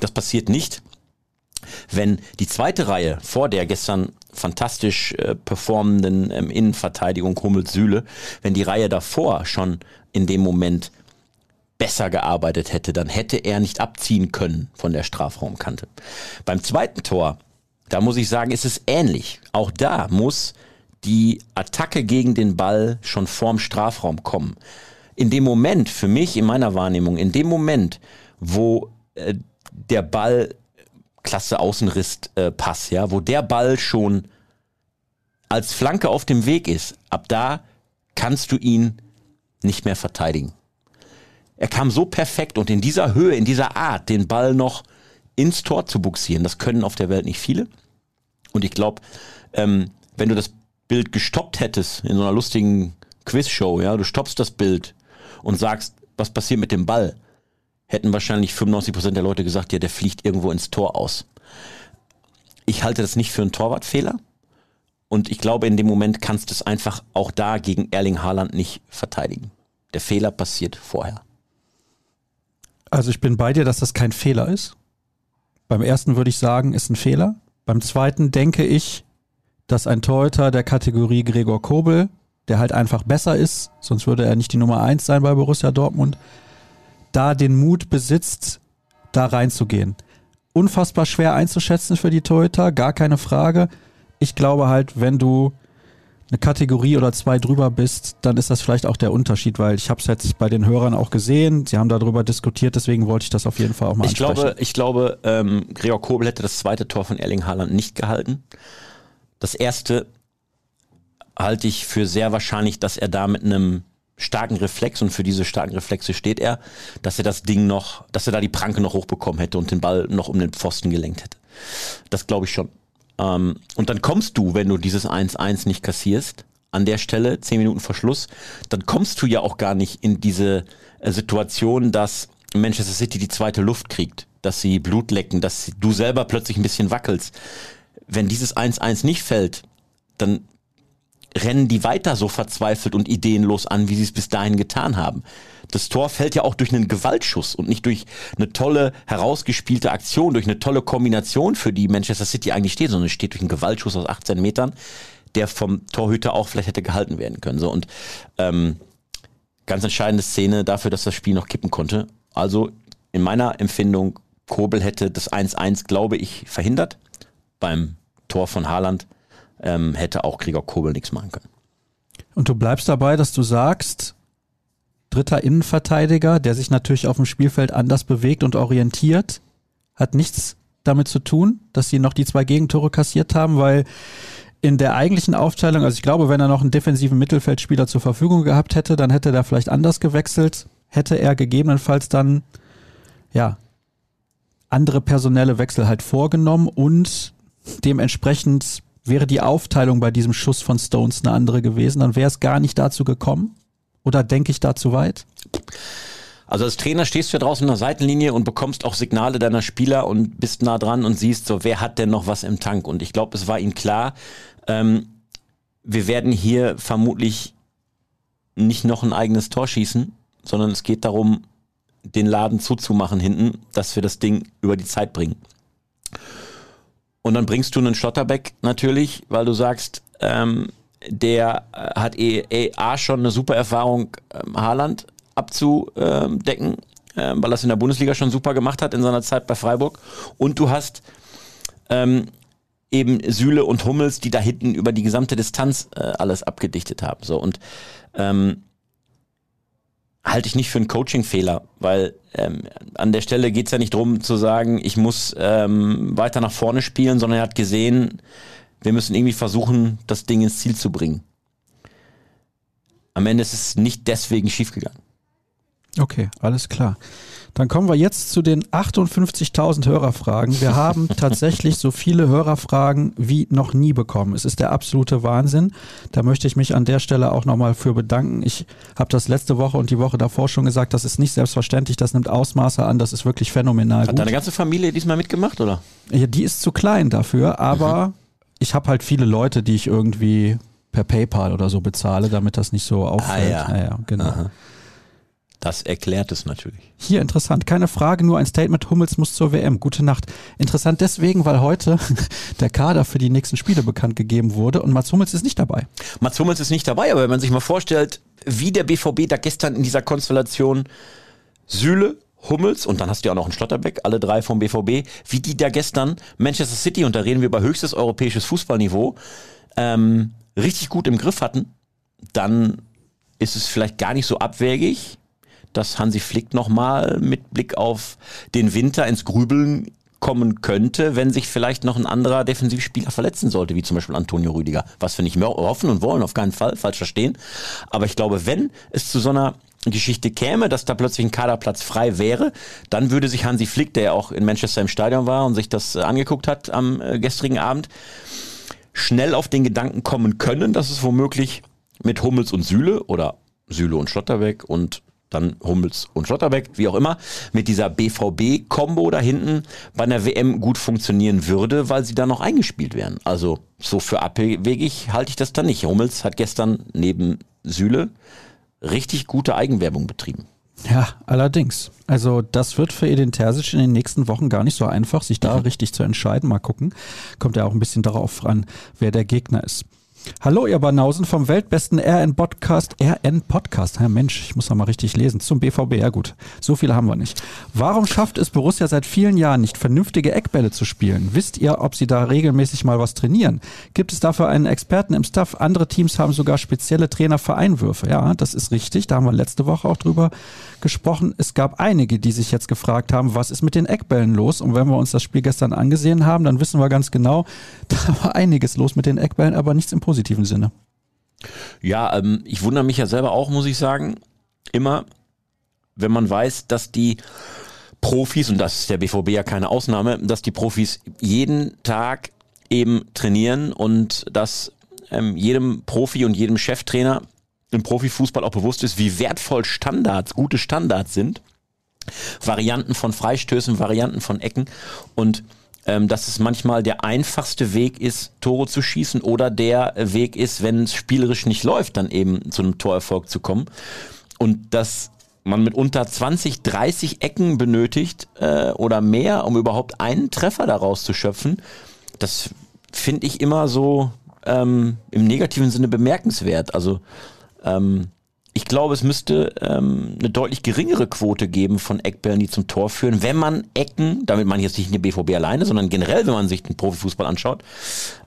Das passiert nicht. Wenn die zweite Reihe vor der gestern fantastisch äh, performenden ähm, Innenverteidigung Hummels Sühle, wenn die Reihe davor schon in dem Moment besser gearbeitet hätte, dann hätte er nicht abziehen können von der Strafraumkante. Beim zweiten Tor, da muss ich sagen, ist es ähnlich. Auch da muss die Attacke gegen den Ball schon vorm Strafraum kommen. In dem Moment, für mich in meiner Wahrnehmung, in dem Moment, wo äh, der Ball klasse Außenriss äh, ja, wo der Ball schon als Flanke auf dem Weg ist, ab da kannst du ihn nicht mehr verteidigen. Er kam so perfekt und in dieser Höhe, in dieser Art, den Ball noch ins Tor zu buxieren, das können auf der Welt nicht viele. Und ich glaube, ähm, wenn du das Bild gestoppt hättest in so einer lustigen Quizshow, ja, du stoppst das Bild und sagst, was passiert mit dem Ball, hätten wahrscheinlich 95% der Leute gesagt, ja, der fliegt irgendwo ins Tor aus. Ich halte das nicht für einen Torwartfehler. Und ich glaube, in dem Moment kannst du es einfach auch da gegen Erling Haaland nicht verteidigen. Der Fehler passiert vorher. Also ich bin bei dir, dass das kein Fehler ist. Beim ersten würde ich sagen, ist ein Fehler. Beim zweiten denke ich, dass ein Torhüter der Kategorie Gregor Kobel, der halt einfach besser ist, sonst würde er nicht die Nummer eins sein bei Borussia Dortmund, da den Mut besitzt, da reinzugehen. Unfassbar schwer einzuschätzen für die Torhüter, gar keine Frage. Ich glaube halt, wenn du eine Kategorie oder zwei drüber bist, dann ist das vielleicht auch der Unterschied, weil ich habe es jetzt bei den Hörern auch gesehen, sie haben darüber diskutiert, deswegen wollte ich das auf jeden Fall auch mal ich ansprechen. Glaube, ich glaube, ähm, Gregor Kobel hätte das zweite Tor von Erling Haaland nicht gehalten. Das erste halte ich für sehr wahrscheinlich, dass er da mit einem starken Reflex und für diese starken Reflexe steht er, dass er das Ding noch, dass er da die Pranke noch hochbekommen hätte und den Ball noch um den Pfosten gelenkt hätte. Das glaube ich schon. Ähm, und dann kommst du, wenn du dieses 1-1 nicht kassierst, an der Stelle, 10 Minuten vor Schluss, dann kommst du ja auch gar nicht in diese äh, Situation, dass Manchester City die zweite Luft kriegt, dass sie Blut lecken, dass du selber plötzlich ein bisschen wackelst. Wenn dieses 1-1 nicht fällt, dann rennen die weiter so verzweifelt und ideenlos an, wie sie es bis dahin getan haben. Das Tor fällt ja auch durch einen Gewaltschuss und nicht durch eine tolle, herausgespielte Aktion, durch eine tolle Kombination, für die Manchester City eigentlich steht, sondern es steht durch einen Gewaltschuss aus 18 Metern, der vom Torhüter auch vielleicht hätte gehalten werden können. So und ähm, ganz entscheidende Szene dafür, dass das Spiel noch kippen konnte. Also in meiner Empfindung, Kobel hätte das 1-1, glaube ich, verhindert. Beim Tor von Haaland ähm, hätte auch Gregor Kobel nichts machen können. Und du bleibst dabei, dass du sagst, dritter Innenverteidiger, der sich natürlich auf dem Spielfeld anders bewegt und orientiert, hat nichts damit zu tun, dass sie noch die zwei Gegentore kassiert haben, weil in der eigentlichen Aufteilung, also ich glaube, wenn er noch einen defensiven Mittelfeldspieler zur Verfügung gehabt hätte, dann hätte er vielleicht anders gewechselt, hätte er gegebenenfalls dann, ja, andere personelle Wechsel halt vorgenommen und dementsprechend wäre die Aufteilung bei diesem Schuss von Stones eine andere gewesen, dann wäre es gar nicht dazu gekommen. Oder denke ich da zu weit? Also als Trainer stehst du ja draußen in der Seitenlinie und bekommst auch Signale deiner Spieler und bist nah dran und siehst so, wer hat denn noch was im Tank? Und ich glaube, es war ihm klar, ähm, wir werden hier vermutlich nicht noch ein eigenes Tor schießen, sondern es geht darum, den Laden zuzumachen hinten, dass wir das Ding über die Zeit bringen. Und dann bringst du einen Schlotterbeck natürlich, weil du sagst, ähm, der äh, hat eh, eh A schon eine super Erfahrung, ähm, Haaland abzudecken, ähm, weil er es in der Bundesliga schon super gemacht hat in seiner Zeit bei Freiburg. Und du hast ähm, eben Süle und Hummels, die da hinten über die gesamte Distanz äh, alles abgedichtet haben. So und ähm, halte ich nicht für einen Coaching-Fehler, weil ähm, an der Stelle geht's ja nicht drum zu sagen, ich muss ähm, weiter nach vorne spielen, sondern er hat gesehen, wir müssen irgendwie versuchen, das Ding ins Ziel zu bringen. Am Ende ist es nicht deswegen schiefgegangen. Okay, alles klar. Dann kommen wir jetzt zu den 58.000 Hörerfragen. Wir haben tatsächlich so viele Hörerfragen wie noch nie bekommen. Es ist der absolute Wahnsinn. Da möchte ich mich an der Stelle auch nochmal für bedanken. Ich habe das letzte Woche und die Woche davor schon gesagt, das ist nicht selbstverständlich, das nimmt Ausmaße an, das ist wirklich phänomenal. Hat gut. deine ganze Familie diesmal mitgemacht, oder? Ja, die ist zu klein dafür, aber mhm. ich habe halt viele Leute, die ich irgendwie per PayPal oder so bezahle, damit das nicht so auffällt. Ah, ja. ja, ja genau. Aha. Das erklärt es natürlich. Hier interessant, keine Frage, nur ein Statement, Hummels muss zur WM. Gute Nacht. Interessant deswegen, weil heute der Kader für die nächsten Spiele bekannt gegeben wurde und Mats Hummels ist nicht dabei. Mats Hummels ist nicht dabei, aber wenn man sich mal vorstellt, wie der BVB da gestern in dieser Konstellation Süle, Hummels und dann hast du ja auch noch einen Schlotterbeck, alle drei vom BVB, wie die da gestern Manchester City, und da reden wir über höchstes europäisches Fußballniveau, ähm, richtig gut im Griff hatten, dann ist es vielleicht gar nicht so abwägig, dass Hansi Flick nochmal mit Blick auf den Winter ins Grübeln kommen könnte, wenn sich vielleicht noch ein anderer Defensivspieler verletzen sollte, wie zum Beispiel Antonio Rüdiger. Was wir nicht mehr hoffen und wollen, auf keinen Fall, falsch verstehen. Aber ich glaube, wenn es zu so einer Geschichte käme, dass da plötzlich ein Kaderplatz frei wäre, dann würde sich Hansi Flick, der ja auch in Manchester im Stadion war und sich das äh, angeguckt hat am äh, gestrigen Abend, schnell auf den Gedanken kommen können, dass es womöglich mit Hummels und Süle oder Süle und Schlotterbeck und dann Hummels und Schlotterbeck, wie auch immer, mit dieser BVB-Kombo da hinten bei einer WM gut funktionieren würde, weil sie da noch eingespielt wären. Also so für abwegig halte ich das dann nicht. Hummels hat gestern neben Süle richtig gute Eigenwerbung betrieben. Ja, allerdings. Also das wird für Edin Terzic in den nächsten Wochen gar nicht so einfach, sich da mhm. richtig zu entscheiden. Mal gucken. Kommt ja auch ein bisschen darauf an, wer der Gegner ist. Hallo, ihr Banausen vom weltbesten RN-Podcast. RN-Podcast. Ja, Mensch, ich muss noch mal richtig lesen. Zum BVB. Ja, gut. So viele haben wir nicht. Warum schafft es Borussia seit vielen Jahren nicht, vernünftige Eckbälle zu spielen? Wisst ihr, ob sie da regelmäßig mal was trainieren? Gibt es dafür einen Experten im Staff? Andere Teams haben sogar spezielle Trainer für Einwürfe. Ja, das ist richtig. Da haben wir letzte Woche auch drüber gesprochen. Es gab einige, die sich jetzt gefragt haben, was ist mit den Eckbällen los? Und wenn wir uns das Spiel gestern angesehen haben, dann wissen wir ganz genau, da war einiges los mit den Eckbällen, aber nichts im positiven Sinne. Ja, ähm, ich wundere mich ja selber auch, muss ich sagen, immer, wenn man weiß, dass die Profis, und das ist der BVB ja keine Ausnahme, dass die Profis jeden Tag eben trainieren und dass ähm, jedem Profi und jedem Cheftrainer im Profifußball auch bewusst ist, wie wertvoll Standards, gute Standards sind. Varianten von Freistößen, Varianten von Ecken und ähm, dass es manchmal der einfachste Weg ist, Tore zu schießen oder der Weg ist, wenn es spielerisch nicht läuft, dann eben zu einem Torerfolg zu kommen. Und dass man mit unter 20, 30 Ecken benötigt äh, oder mehr, um überhaupt einen Treffer daraus zu schöpfen, das finde ich immer so ähm, im negativen Sinne bemerkenswert. Also ähm, ich glaube, es müsste ähm, eine deutlich geringere Quote geben von Eckbällen, die zum Tor führen, wenn man Ecken, damit man jetzt nicht in der BVB alleine, sondern generell, wenn man sich den Profifußball anschaut,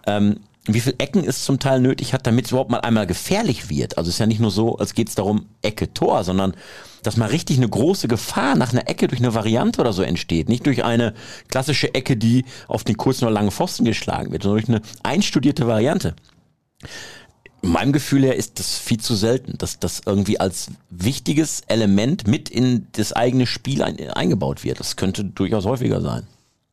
ähm, wie viel Ecken es zum Teil nötig hat, damit es überhaupt mal einmal gefährlich wird. Also es ist ja nicht nur so, als geht es darum, Ecke, Tor, sondern dass mal richtig eine große Gefahr nach einer Ecke durch eine Variante oder so entsteht. Nicht durch eine klassische Ecke, die auf den kurzen oder langen Pfosten geschlagen wird, sondern durch eine einstudierte Variante meinem Gefühl her ist das viel zu selten, dass das irgendwie als wichtiges Element mit in das eigene Spiel ein, eingebaut wird. Das könnte durchaus häufiger sein.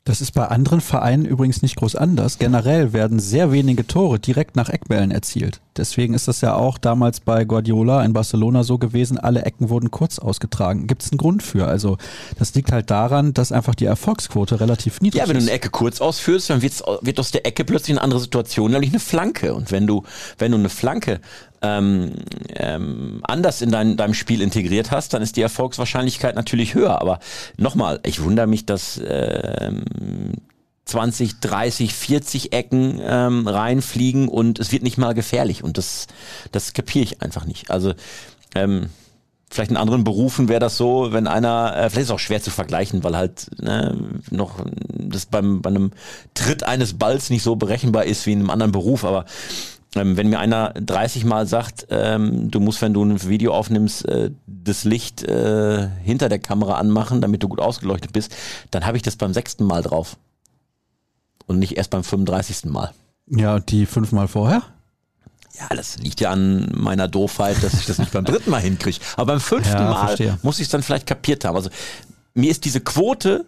Das ist bei anderen Vereinen übrigens nicht groß anders. Generell werden sehr wenige Tore direkt nach Eckbällen erzielt. Deswegen ist das ja auch damals bei Guardiola in Barcelona so gewesen, alle Ecken wurden kurz ausgetragen. Gibt es einen Grund für? Also das liegt halt daran, dass einfach die Erfolgsquote relativ niedrig ist. Ja, wenn du eine Ecke kurz ausführst, dann wird aus der Ecke plötzlich eine andere Situation, nämlich eine Flanke. Und wenn du, wenn du eine Flanke ähm, ähm, anders in dein, deinem Spiel integriert hast, dann ist die Erfolgswahrscheinlichkeit natürlich höher. Aber nochmal, ich wundere mich, dass ähm, 20, 30, 40 Ecken ähm, reinfliegen und es wird nicht mal gefährlich. Und das, das kapiere ich einfach nicht. Also ähm, vielleicht in anderen Berufen wäre das so, wenn einer, äh, vielleicht ist es auch schwer zu vergleichen, weil halt ne, noch das beim, bei einem Tritt eines Balls nicht so berechenbar ist wie in einem anderen Beruf, aber wenn mir einer 30 Mal sagt, ähm, du musst, wenn du ein Video aufnimmst, äh, das Licht äh, hinter der Kamera anmachen, damit du gut ausgeleuchtet bist, dann habe ich das beim sechsten Mal drauf. Und nicht erst beim 35. Mal. Ja, die fünfmal vorher? Ja, das liegt ja an meiner Doofheit, dass ich das nicht beim dritten Mal hinkriege. Aber beim fünften ja, Mal verstehe. muss ich es dann vielleicht kapiert haben. Also mir ist diese Quote,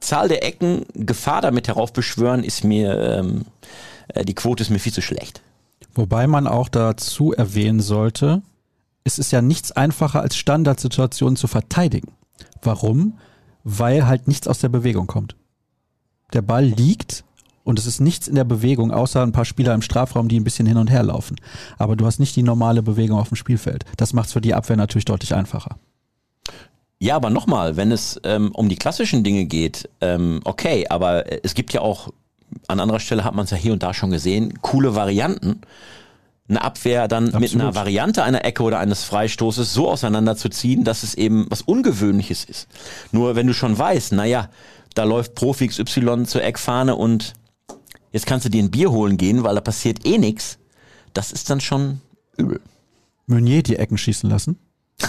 Zahl der Ecken, Gefahr damit heraufbeschwören, ist mir, ähm, äh, die Quote ist mir viel zu schlecht. Wobei man auch dazu erwähnen sollte, es ist ja nichts einfacher als Standardsituationen zu verteidigen. Warum? Weil halt nichts aus der Bewegung kommt. Der Ball liegt und es ist nichts in der Bewegung, außer ein paar Spieler im Strafraum, die ein bisschen hin und her laufen. Aber du hast nicht die normale Bewegung auf dem Spielfeld. Das macht es für die Abwehr natürlich deutlich einfacher. Ja, aber nochmal, wenn es ähm, um die klassischen Dinge geht, ähm, okay, aber es gibt ja auch, an anderer Stelle hat man es ja hier und da schon gesehen, coole Varianten, eine Abwehr dann Absolut. mit einer Variante einer Ecke oder eines Freistoßes so auseinanderzuziehen, dass es eben was Ungewöhnliches ist. Nur wenn du schon weißt, naja, da läuft Profi XY zur Eckfahne und jetzt kannst du dir ein Bier holen gehen, weil da passiert eh nichts, das ist dann schon übel. Meunier die Ecken schießen lassen?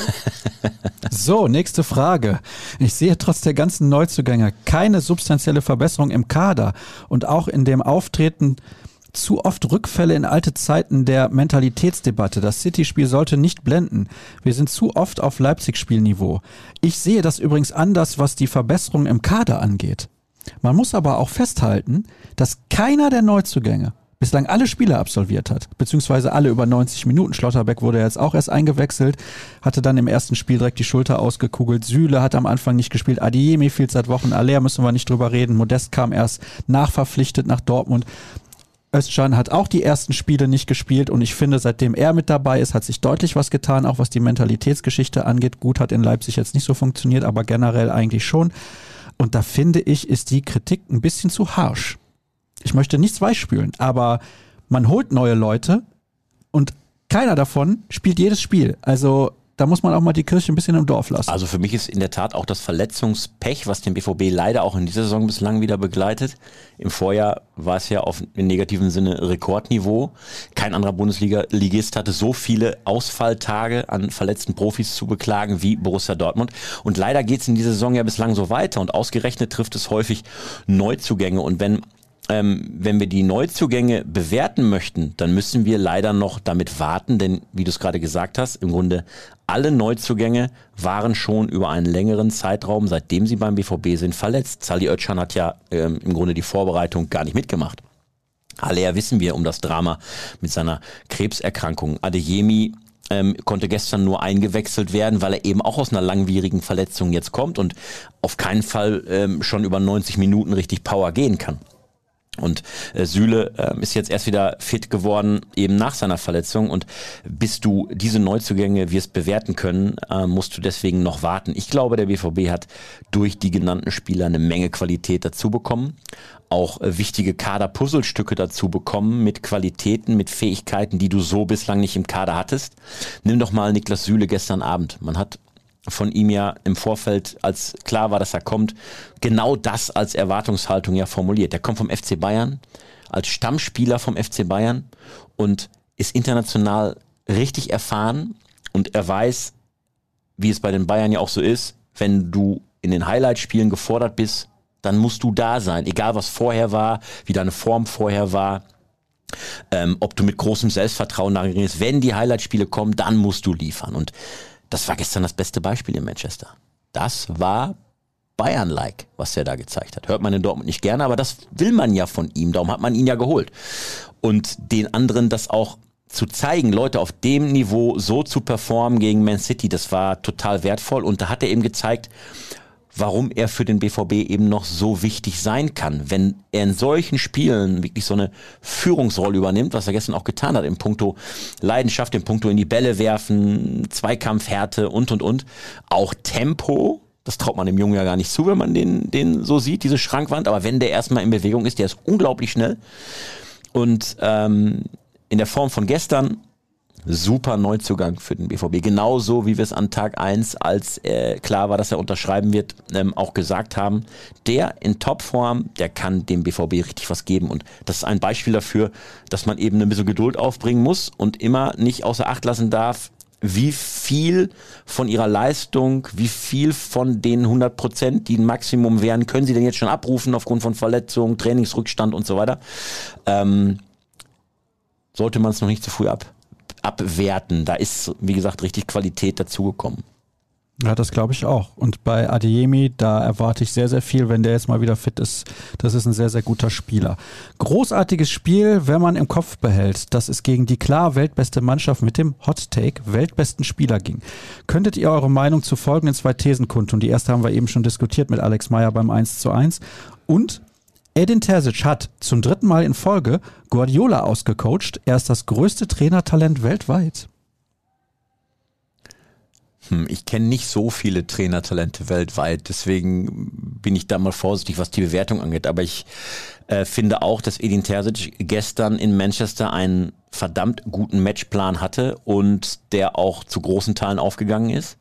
so, nächste Frage. Ich sehe trotz der ganzen Neuzugänge keine substanzielle Verbesserung im Kader und auch in dem Auftreten zu oft Rückfälle in alte Zeiten der Mentalitätsdebatte. Das City-Spiel sollte nicht blenden. Wir sind zu oft auf Leipzig-Spielniveau. Ich sehe das übrigens anders, was die Verbesserung im Kader angeht. Man muss aber auch festhalten, dass keiner der Neuzugänge bislang alle Spiele absolviert hat, beziehungsweise alle über 90 Minuten. Schlotterbeck wurde jetzt auch erst eingewechselt, hatte dann im ersten Spiel direkt die Schulter ausgekugelt. Süle hat am Anfang nicht gespielt, Adiemi fehlt seit Wochen, Aller müssen wir nicht drüber reden. Modest kam erst nachverpflichtet nach Dortmund. Özcan hat auch die ersten Spiele nicht gespielt und ich finde, seitdem er mit dabei ist, hat sich deutlich was getan, auch was die Mentalitätsgeschichte angeht. Gut hat in Leipzig jetzt nicht so funktioniert, aber generell eigentlich schon. Und da finde ich, ist die Kritik ein bisschen zu harsch ich möchte nichts weichspülen, aber man holt neue Leute und keiner davon spielt jedes Spiel. Also da muss man auch mal die Kirche ein bisschen im Dorf lassen. Also für mich ist in der Tat auch das Verletzungspech, was den BVB leider auch in dieser Saison bislang wieder begleitet. Im Vorjahr war es ja auf im negativen Sinne Rekordniveau. Kein anderer Bundesliga-Ligist hatte so viele Ausfalltage an verletzten Profis zu beklagen wie Borussia Dortmund. Und leider geht es in dieser Saison ja bislang so weiter und ausgerechnet trifft es häufig Neuzugänge. Und wenn ähm, wenn wir die Neuzugänge bewerten möchten, dann müssen wir leider noch damit warten, denn wie du es gerade gesagt hast, im Grunde alle Neuzugänge waren schon über einen längeren Zeitraum, seitdem sie beim BVB sind, verletzt. Sali Özcan hat ja ähm, im Grunde die Vorbereitung gar nicht mitgemacht. Haller wissen wir um das Drama mit seiner Krebserkrankung. Adeyemi ähm, konnte gestern nur eingewechselt werden, weil er eben auch aus einer langwierigen Verletzung jetzt kommt und auf keinen Fall ähm, schon über 90 Minuten richtig Power gehen kann. Und äh, Süle äh, ist jetzt erst wieder fit geworden, eben nach seiner Verletzung. Und bis du diese Neuzugänge wirst bewerten können, äh, musst du deswegen noch warten. Ich glaube, der BVB hat durch die genannten Spieler eine Menge Qualität dazu bekommen. Auch äh, wichtige Kader-Puzzlestücke dazu bekommen mit Qualitäten, mit Fähigkeiten, die du so bislang nicht im Kader hattest. Nimm doch mal Niklas Süle gestern Abend. Man hat von ihm ja im Vorfeld, als klar war, dass er kommt, genau das als Erwartungshaltung ja formuliert. Er kommt vom FC Bayern, als Stammspieler vom FC Bayern und ist international richtig erfahren und er weiß, wie es bei den Bayern ja auch so ist, wenn du in den Highlight-Spielen gefordert bist, dann musst du da sein, egal was vorher war, wie deine Form vorher war. Ähm, ob du mit großem Selbstvertrauen darin gehst, wenn die Highlight-Spiele kommen, dann musst du liefern. Und das war gestern das beste Beispiel in Manchester. Das war Bayern-like, was er da gezeigt hat. Hört man in Dortmund nicht gerne, aber das will man ja von ihm. Darum hat man ihn ja geholt. Und den anderen das auch zu zeigen, Leute auf dem Niveau so zu performen gegen Man City, das war total wertvoll. Und da hat er eben gezeigt, warum er für den BVB eben noch so wichtig sein kann. Wenn er in solchen Spielen wirklich so eine Führungsrolle übernimmt, was er gestern auch getan hat, im Punkto Leidenschaft, im Punkto in die Bälle werfen, Zweikampfhärte und, und, und. Auch Tempo, das traut man dem Jungen ja gar nicht zu, wenn man den, den so sieht, diese Schrankwand. Aber wenn der erstmal in Bewegung ist, der ist unglaublich schnell. Und ähm, in der Form von gestern super Neuzugang für den BVB. Genauso wie wir es an Tag 1, als äh, klar war, dass er unterschreiben wird, ähm, auch gesagt haben. Der in Topform, der kann dem BVB richtig was geben. Und das ist ein Beispiel dafür, dass man eben ein bisschen Geduld aufbringen muss und immer nicht außer Acht lassen darf, wie viel von ihrer Leistung, wie viel von den 100 Prozent, die ein Maximum wären, können sie denn jetzt schon abrufen aufgrund von Verletzungen, Trainingsrückstand und so weiter. Ähm, sollte man es noch nicht zu früh ab abwerten. Da ist, wie gesagt, richtig Qualität dazugekommen. Ja, das glaube ich auch. Und bei Adeyemi, da erwarte ich sehr, sehr viel, wenn der jetzt mal wieder fit ist. Das ist ein sehr, sehr guter Spieler. Großartiges Spiel, wenn man im Kopf behält, dass es gegen die klar weltbeste Mannschaft mit dem Hot Take weltbesten Spieler ging. Könntet ihr eure Meinung zu folgenden zwei Thesen kundtun? Die erste haben wir eben schon diskutiert mit Alex Meyer beim 1 zu 1. Und Edin Terzic hat zum dritten Mal in Folge Guardiola ausgecoacht. Er ist das größte Trainertalent weltweit. Hm, ich kenne nicht so viele Trainertalente weltweit, deswegen bin ich da mal vorsichtig, was die Bewertung angeht. Aber ich äh, finde auch, dass Edin Terzic gestern in Manchester einen verdammt guten Matchplan hatte und der auch zu großen Teilen aufgegangen ist.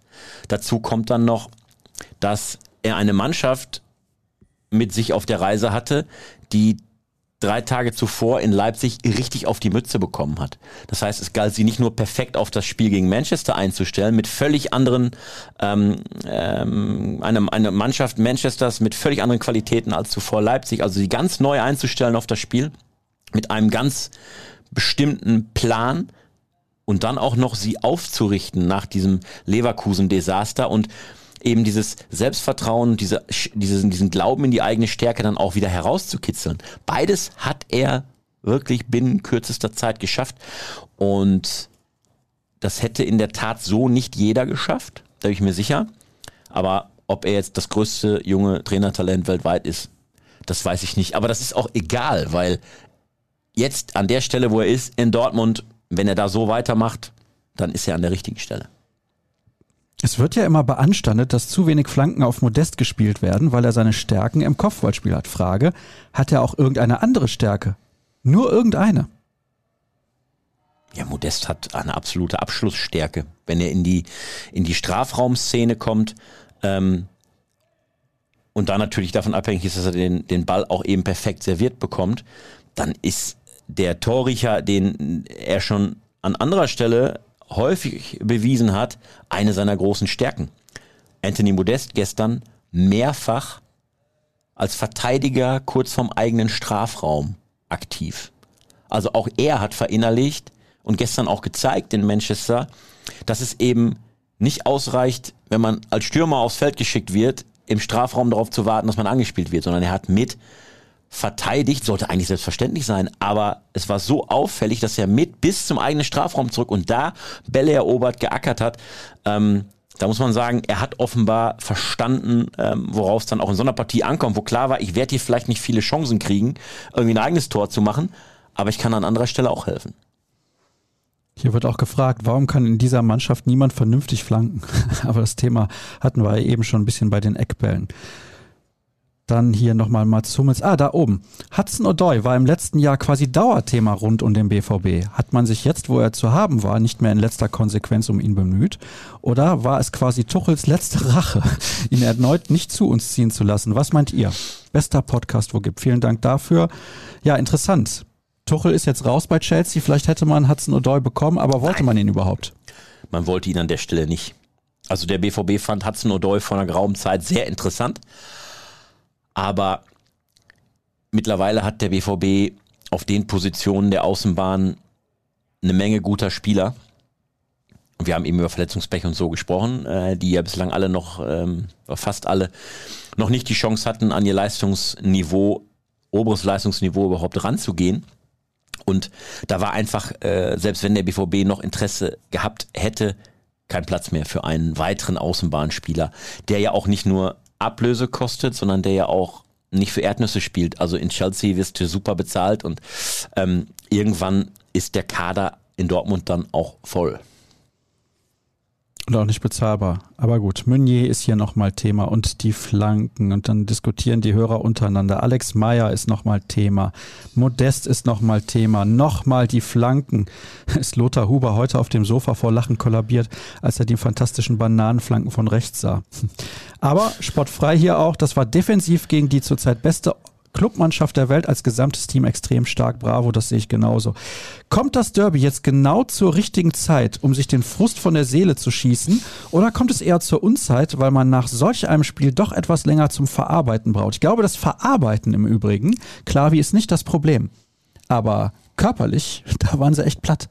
Dazu kommt dann noch, dass er eine Mannschaft mit sich auf der Reise hatte, die drei Tage zuvor in Leipzig richtig auf die Mütze bekommen hat. Das heißt, es galt sie nicht nur perfekt auf das Spiel gegen Manchester einzustellen, mit völlig anderen, ähm, ähm, eine, eine Mannschaft Manchesters mit völlig anderen Qualitäten als zuvor Leipzig, also sie ganz neu einzustellen auf das Spiel, mit einem ganz bestimmten Plan und dann auch noch sie aufzurichten nach diesem Leverkusen-Desaster und eben dieses Selbstvertrauen, diese, diesen, diesen Glauben in die eigene Stärke dann auch wieder herauszukitzeln. Beides hat er wirklich binnen kürzester Zeit geschafft. Und das hätte in der Tat so nicht jeder geschafft, da bin ich mir sicher. Aber ob er jetzt das größte junge Trainertalent weltweit ist, das weiß ich nicht. Aber das ist auch egal, weil jetzt an der Stelle, wo er ist, in Dortmund, wenn er da so weitermacht, dann ist er an der richtigen Stelle. Es wird ja immer beanstandet, dass zu wenig Flanken auf Modest gespielt werden, weil er seine Stärken im Kopfballspiel hat. Frage, hat er auch irgendeine andere Stärke? Nur irgendeine? Ja, Modest hat eine absolute Abschlussstärke. Wenn er in die, in die Strafraumszene kommt ähm, und da natürlich davon abhängig ist, dass er den, den Ball auch eben perfekt serviert bekommt, dann ist der Torricher, den er schon an anderer Stelle häufig bewiesen hat, eine seiner großen Stärken. Anthony Modest gestern mehrfach als Verteidiger kurz vom eigenen Strafraum aktiv. Also auch er hat verinnerlicht und gestern auch gezeigt in Manchester, dass es eben nicht ausreicht, wenn man als Stürmer aufs Feld geschickt wird, im Strafraum darauf zu warten, dass man angespielt wird, sondern er hat mit verteidigt, sollte eigentlich selbstverständlich sein, aber es war so auffällig, dass er mit bis zum eigenen Strafraum zurück und da Bälle erobert, geackert hat. Ähm, da muss man sagen, er hat offenbar verstanden, ähm, worauf es dann auch in so einer Partie ankommt, wo klar war, ich werde hier vielleicht nicht viele Chancen kriegen, irgendwie ein eigenes Tor zu machen, aber ich kann an anderer Stelle auch helfen. Hier wird auch gefragt, warum kann in dieser Mannschaft niemand vernünftig flanken? aber das Thema hatten wir eben schon ein bisschen bei den Eckbällen. Dann hier nochmal Mats Hummels. Ah, da oben. Hudson O'Doy war im letzten Jahr quasi Dauerthema rund um den BVB. Hat man sich jetzt, wo er zu haben war, nicht mehr in letzter Konsequenz um ihn bemüht? Oder war es quasi Tuchels letzte Rache, ihn erneut nicht zu uns ziehen zu lassen? Was meint ihr? Bester Podcast, wo gibt. Vielen Dank dafür. Ja, interessant. Tuchel ist jetzt raus bei Chelsea. Vielleicht hätte man Hudson O'Doy bekommen, aber wollte Nein. man ihn überhaupt? Man wollte ihn an der Stelle nicht. Also der BVB fand Hudson O'Doy vor einer geraumen Zeit sehr interessant aber mittlerweile hat der BVB auf den Positionen der Außenbahn eine Menge guter Spieler. Und wir haben eben über Verletzungspech und so gesprochen, äh, die ja bislang alle noch, ähm, fast alle, noch nicht die Chance hatten, an ihr Leistungsniveau, oberes Leistungsniveau überhaupt ranzugehen. Und da war einfach, äh, selbst wenn der BVB noch Interesse gehabt hätte, kein Platz mehr für einen weiteren Außenbahnspieler, der ja auch nicht nur Ablöse kostet, sondern der ja auch nicht für Erdnüsse spielt. Also in Chelsea wirst du super bezahlt und ähm, irgendwann ist der Kader in Dortmund dann auch voll. Und auch nicht bezahlbar. Aber gut, Meunier ist hier nochmal Thema und die Flanken. Und dann diskutieren die Hörer untereinander. Alex Meyer ist nochmal Thema. Modest ist nochmal Thema. Nochmal die Flanken. Ist Lothar Huber heute auf dem Sofa vor Lachen kollabiert, als er die fantastischen Bananenflanken von rechts sah. Aber sportfrei hier auch. Das war defensiv gegen die zurzeit beste Clubmannschaft der Welt als gesamtes Team extrem stark. Bravo, das sehe ich genauso. Kommt das Derby jetzt genau zur richtigen Zeit, um sich den Frust von der Seele zu schießen? Oder kommt es eher zur Unzeit, weil man nach solch einem Spiel doch etwas länger zum Verarbeiten braucht? Ich glaube, das Verarbeiten im Übrigen, klar, wie ist nicht das Problem. Aber körperlich, da waren sie echt platt.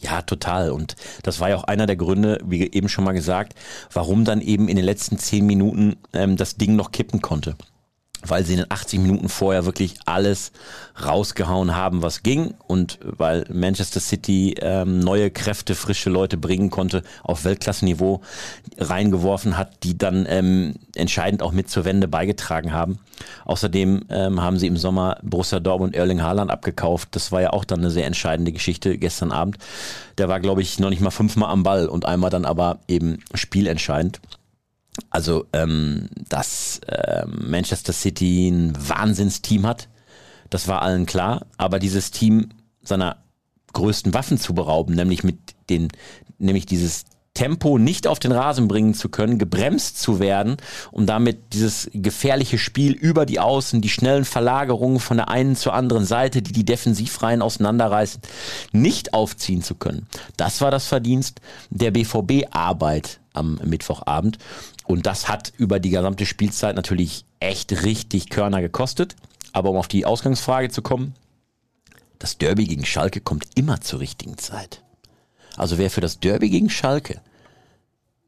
Ja, total. Und das war ja auch einer der Gründe, wie eben schon mal gesagt, warum dann eben in den letzten zehn Minuten ähm, das Ding noch kippen konnte weil sie in den 80 Minuten vorher wirklich alles rausgehauen haben, was ging und weil Manchester City ähm, neue Kräfte, frische Leute bringen konnte, auf Weltklasseniveau reingeworfen hat, die dann ähm, entscheidend auch mit zur Wende beigetragen haben. Außerdem ähm, haben sie im Sommer Borussia Dortmund und Erling Haaland abgekauft. Das war ja auch dann eine sehr entscheidende Geschichte gestern Abend. Der war, glaube ich, noch nicht mal fünfmal am Ball und einmal dann aber eben spielentscheidend. Also, ähm, dass äh, Manchester City ein Wahnsinnsteam hat, das war allen klar. Aber dieses Team seiner größten Waffen zu berauben, nämlich mit den, nämlich dieses Tempo nicht auf den Rasen bringen zu können, gebremst zu werden, um damit dieses gefährliche Spiel über die Außen, die schnellen Verlagerungen von der einen zur anderen Seite, die die Defensivreihen auseinanderreißen, nicht aufziehen zu können. Das war das Verdienst der BVB-Arbeit am Mittwochabend. Und das hat über die gesamte Spielzeit natürlich echt richtig Körner gekostet. Aber um auf die Ausgangsfrage zu kommen, das Derby gegen Schalke kommt immer zur richtigen Zeit. Also wer für das Derby gegen Schalke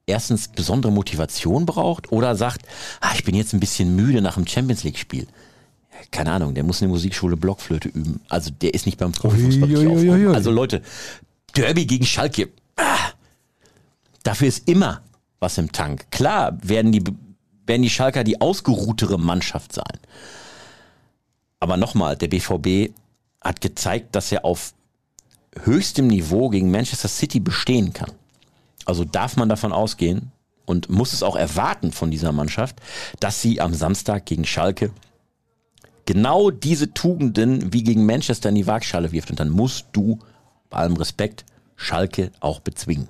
erstens besondere Motivation braucht oder sagt, ah, ich bin jetzt ein bisschen müde nach dem Champions League Spiel. Keine Ahnung, der muss in der Musikschule Blockflöte üben. Also der ist nicht beim Profifußball. Also Leute, Derby gegen Schalke. Ah, dafür ist immer was im Tank. Klar werden die, werden die Schalker die ausgeruhtere Mannschaft sein. Aber nochmal, der BVB hat gezeigt, dass er auf höchstem Niveau gegen Manchester City bestehen kann. Also darf man davon ausgehen und muss es auch erwarten von dieser Mannschaft, dass sie am Samstag gegen Schalke genau diese Tugenden wie gegen Manchester in die Waagschale wirft. Und dann musst du, bei allem Respekt, Schalke auch bezwingen.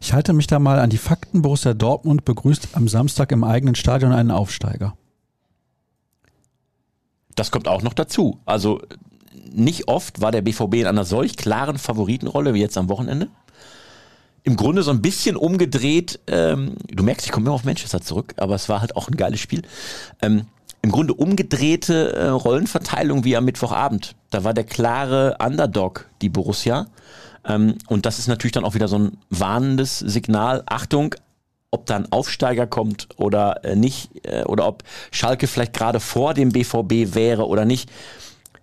Ich halte mich da mal an die Fakten. Borussia Dortmund begrüßt am Samstag im eigenen Stadion einen Aufsteiger. Das kommt auch noch dazu. Also nicht oft war der BVB in einer solch klaren Favoritenrolle wie jetzt am Wochenende. Im Grunde so ein bisschen umgedreht. Ähm, du merkst, ich komme immer auf Manchester zurück, aber es war halt auch ein geiles Spiel. Ähm, Im Grunde umgedrehte äh, Rollenverteilung wie am Mittwochabend. Da war der klare Underdog die Borussia und das ist natürlich dann auch wieder so ein warnendes Signal. Achtung, ob da ein Aufsteiger kommt oder äh, nicht, äh, oder ob Schalke vielleicht gerade vor dem BVB wäre oder nicht.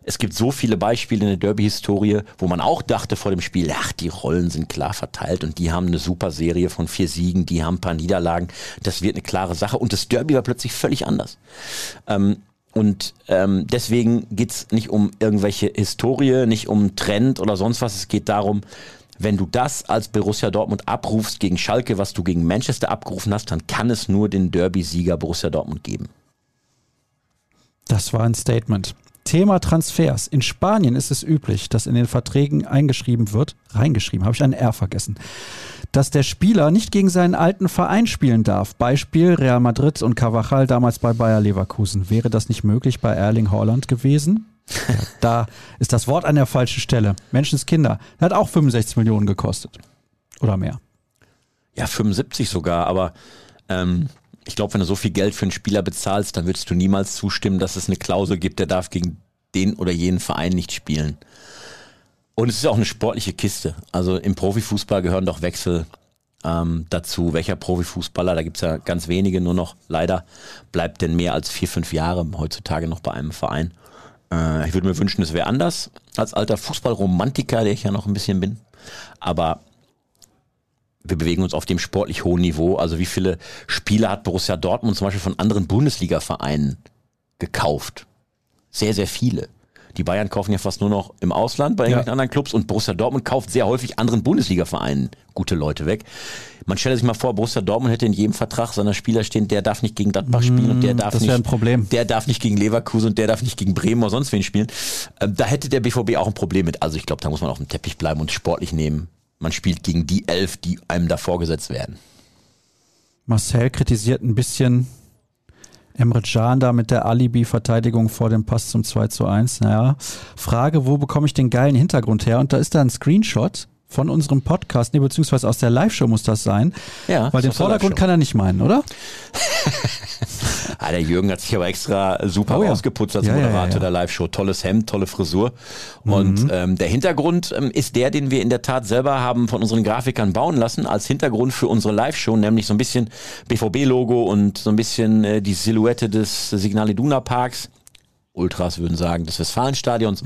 Es gibt so viele Beispiele in der Derby-Historie, wo man auch dachte vor dem Spiel, ach, die Rollen sind klar verteilt und die haben eine super Serie von vier Siegen, die haben ein paar Niederlagen. Das wird eine klare Sache. Und das Derby war plötzlich völlig anders. Ähm, und ähm, deswegen geht's nicht um irgendwelche Historie, nicht um Trend oder sonst was. Es geht darum, wenn du das als Borussia Dortmund abrufst gegen Schalke, was du gegen Manchester abgerufen hast, dann kann es nur den Derby-Sieger Borussia Dortmund geben. Das war ein Statement. Thema Transfers. In Spanien ist es üblich, dass in den Verträgen eingeschrieben wird, reingeschrieben, habe ich ein R vergessen, dass der Spieler nicht gegen seinen alten Verein spielen darf. Beispiel Real Madrid und Carvajal damals bei Bayer Leverkusen. Wäre das nicht möglich bei Erling Haaland gewesen? Da ist das Wort an der falschen Stelle. Menschenskinder. Hat auch 65 Millionen gekostet. Oder mehr. Ja, 75 sogar, aber ähm, ich glaube, wenn du so viel Geld für einen Spieler bezahlst, dann würdest du niemals zustimmen, dass es eine Klausel gibt, der darf gegen den oder jenen Verein nicht spielen. Und es ist auch eine sportliche Kiste. Also im Profifußball gehören doch Wechsel ähm, dazu. Welcher Profifußballer, da gibt's ja ganz wenige nur noch, leider, bleibt denn mehr als vier, fünf Jahre heutzutage noch bei einem Verein. Äh, ich würde mir wünschen, es wäre anders. Als alter Fußballromantiker, der ich ja noch ein bisschen bin. Aber wir bewegen uns auf dem sportlich hohen Niveau. Also wie viele Spieler hat Borussia Dortmund zum Beispiel von anderen Bundesliga-Vereinen gekauft? Sehr, sehr viele. Die Bayern kaufen ja fast nur noch im Ausland bei irgendwelchen ja. anderen Clubs und Borussia Dortmund kauft sehr häufig anderen Bundesliga-Vereinen gute Leute weg. Man stelle sich mal vor, Borussia Dortmund hätte in jedem Vertrag seiner Spieler stehen, der darf nicht gegen Gladbach spielen und der mm, darf das nicht, ein Problem. der darf nicht gegen Leverkusen und der darf nicht gegen Bremen oder sonst wen spielen. Ähm, da hätte der BVB auch ein Problem mit. Also ich glaube, da muss man auf dem Teppich bleiben und sportlich nehmen. Man spielt gegen die elf, die einem da vorgesetzt werden. Marcel kritisiert ein bisschen Emre Can da mit der Alibi-Verteidigung vor dem Pass zum 2 zu 1. Naja, Frage, wo bekomme ich den geilen Hintergrund her? Und da ist da ein Screenshot von unserem Podcast, nee, beziehungsweise aus der Live-Show muss das sein. Ja, Weil den Vordergrund kann er nicht meinen, oder? Ah, der Jürgen hat sich aber extra super Oh ja. ausgeputzt als Ja, Moderator ja. der Live-Show. Tolles Hemd, tolle Frisur. Und ähm, der Hintergrund ähm, ist der, den wir in der Tat selber haben von unseren Grafikern bauen lassen, als Hintergrund für unsere Live-Show, nämlich so ein bisschen BVB-Logo und so ein bisschen äh, die Silhouette des Signal Iduna Parks. Ultras würden sagen, des Westfalenstadions.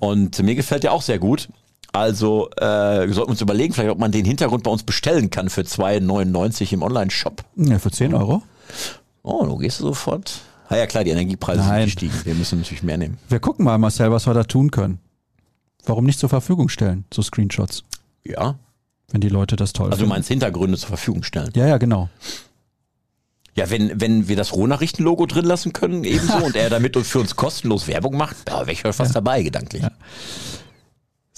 Und mir gefällt der auch sehr gut. Also äh, wir sollten uns überlegen, vielleicht, ob man den Hintergrund bei uns bestellen kann für 2,99 im Online-Shop. Ja, für 10 Euro. Oh, du gehst sofort. Ah ja klar, die Energiepreise Nein. sind gestiegen. Wir müssen natürlich mehr nehmen. Wir gucken mal, Marcel, was wir da tun können. Warum nicht zur Verfügung stellen, so Screenshots, Ja. wenn die Leute das toll Also du finden? meinst Hintergründe zur Verfügung stellen. Ja, ja, genau. Ja, wenn, wenn wir das Rohnachrichten-Logo drin lassen können, ebenso, und er damit für uns kostenlos Werbung macht, da wäre ich fast dabei, gedanklich.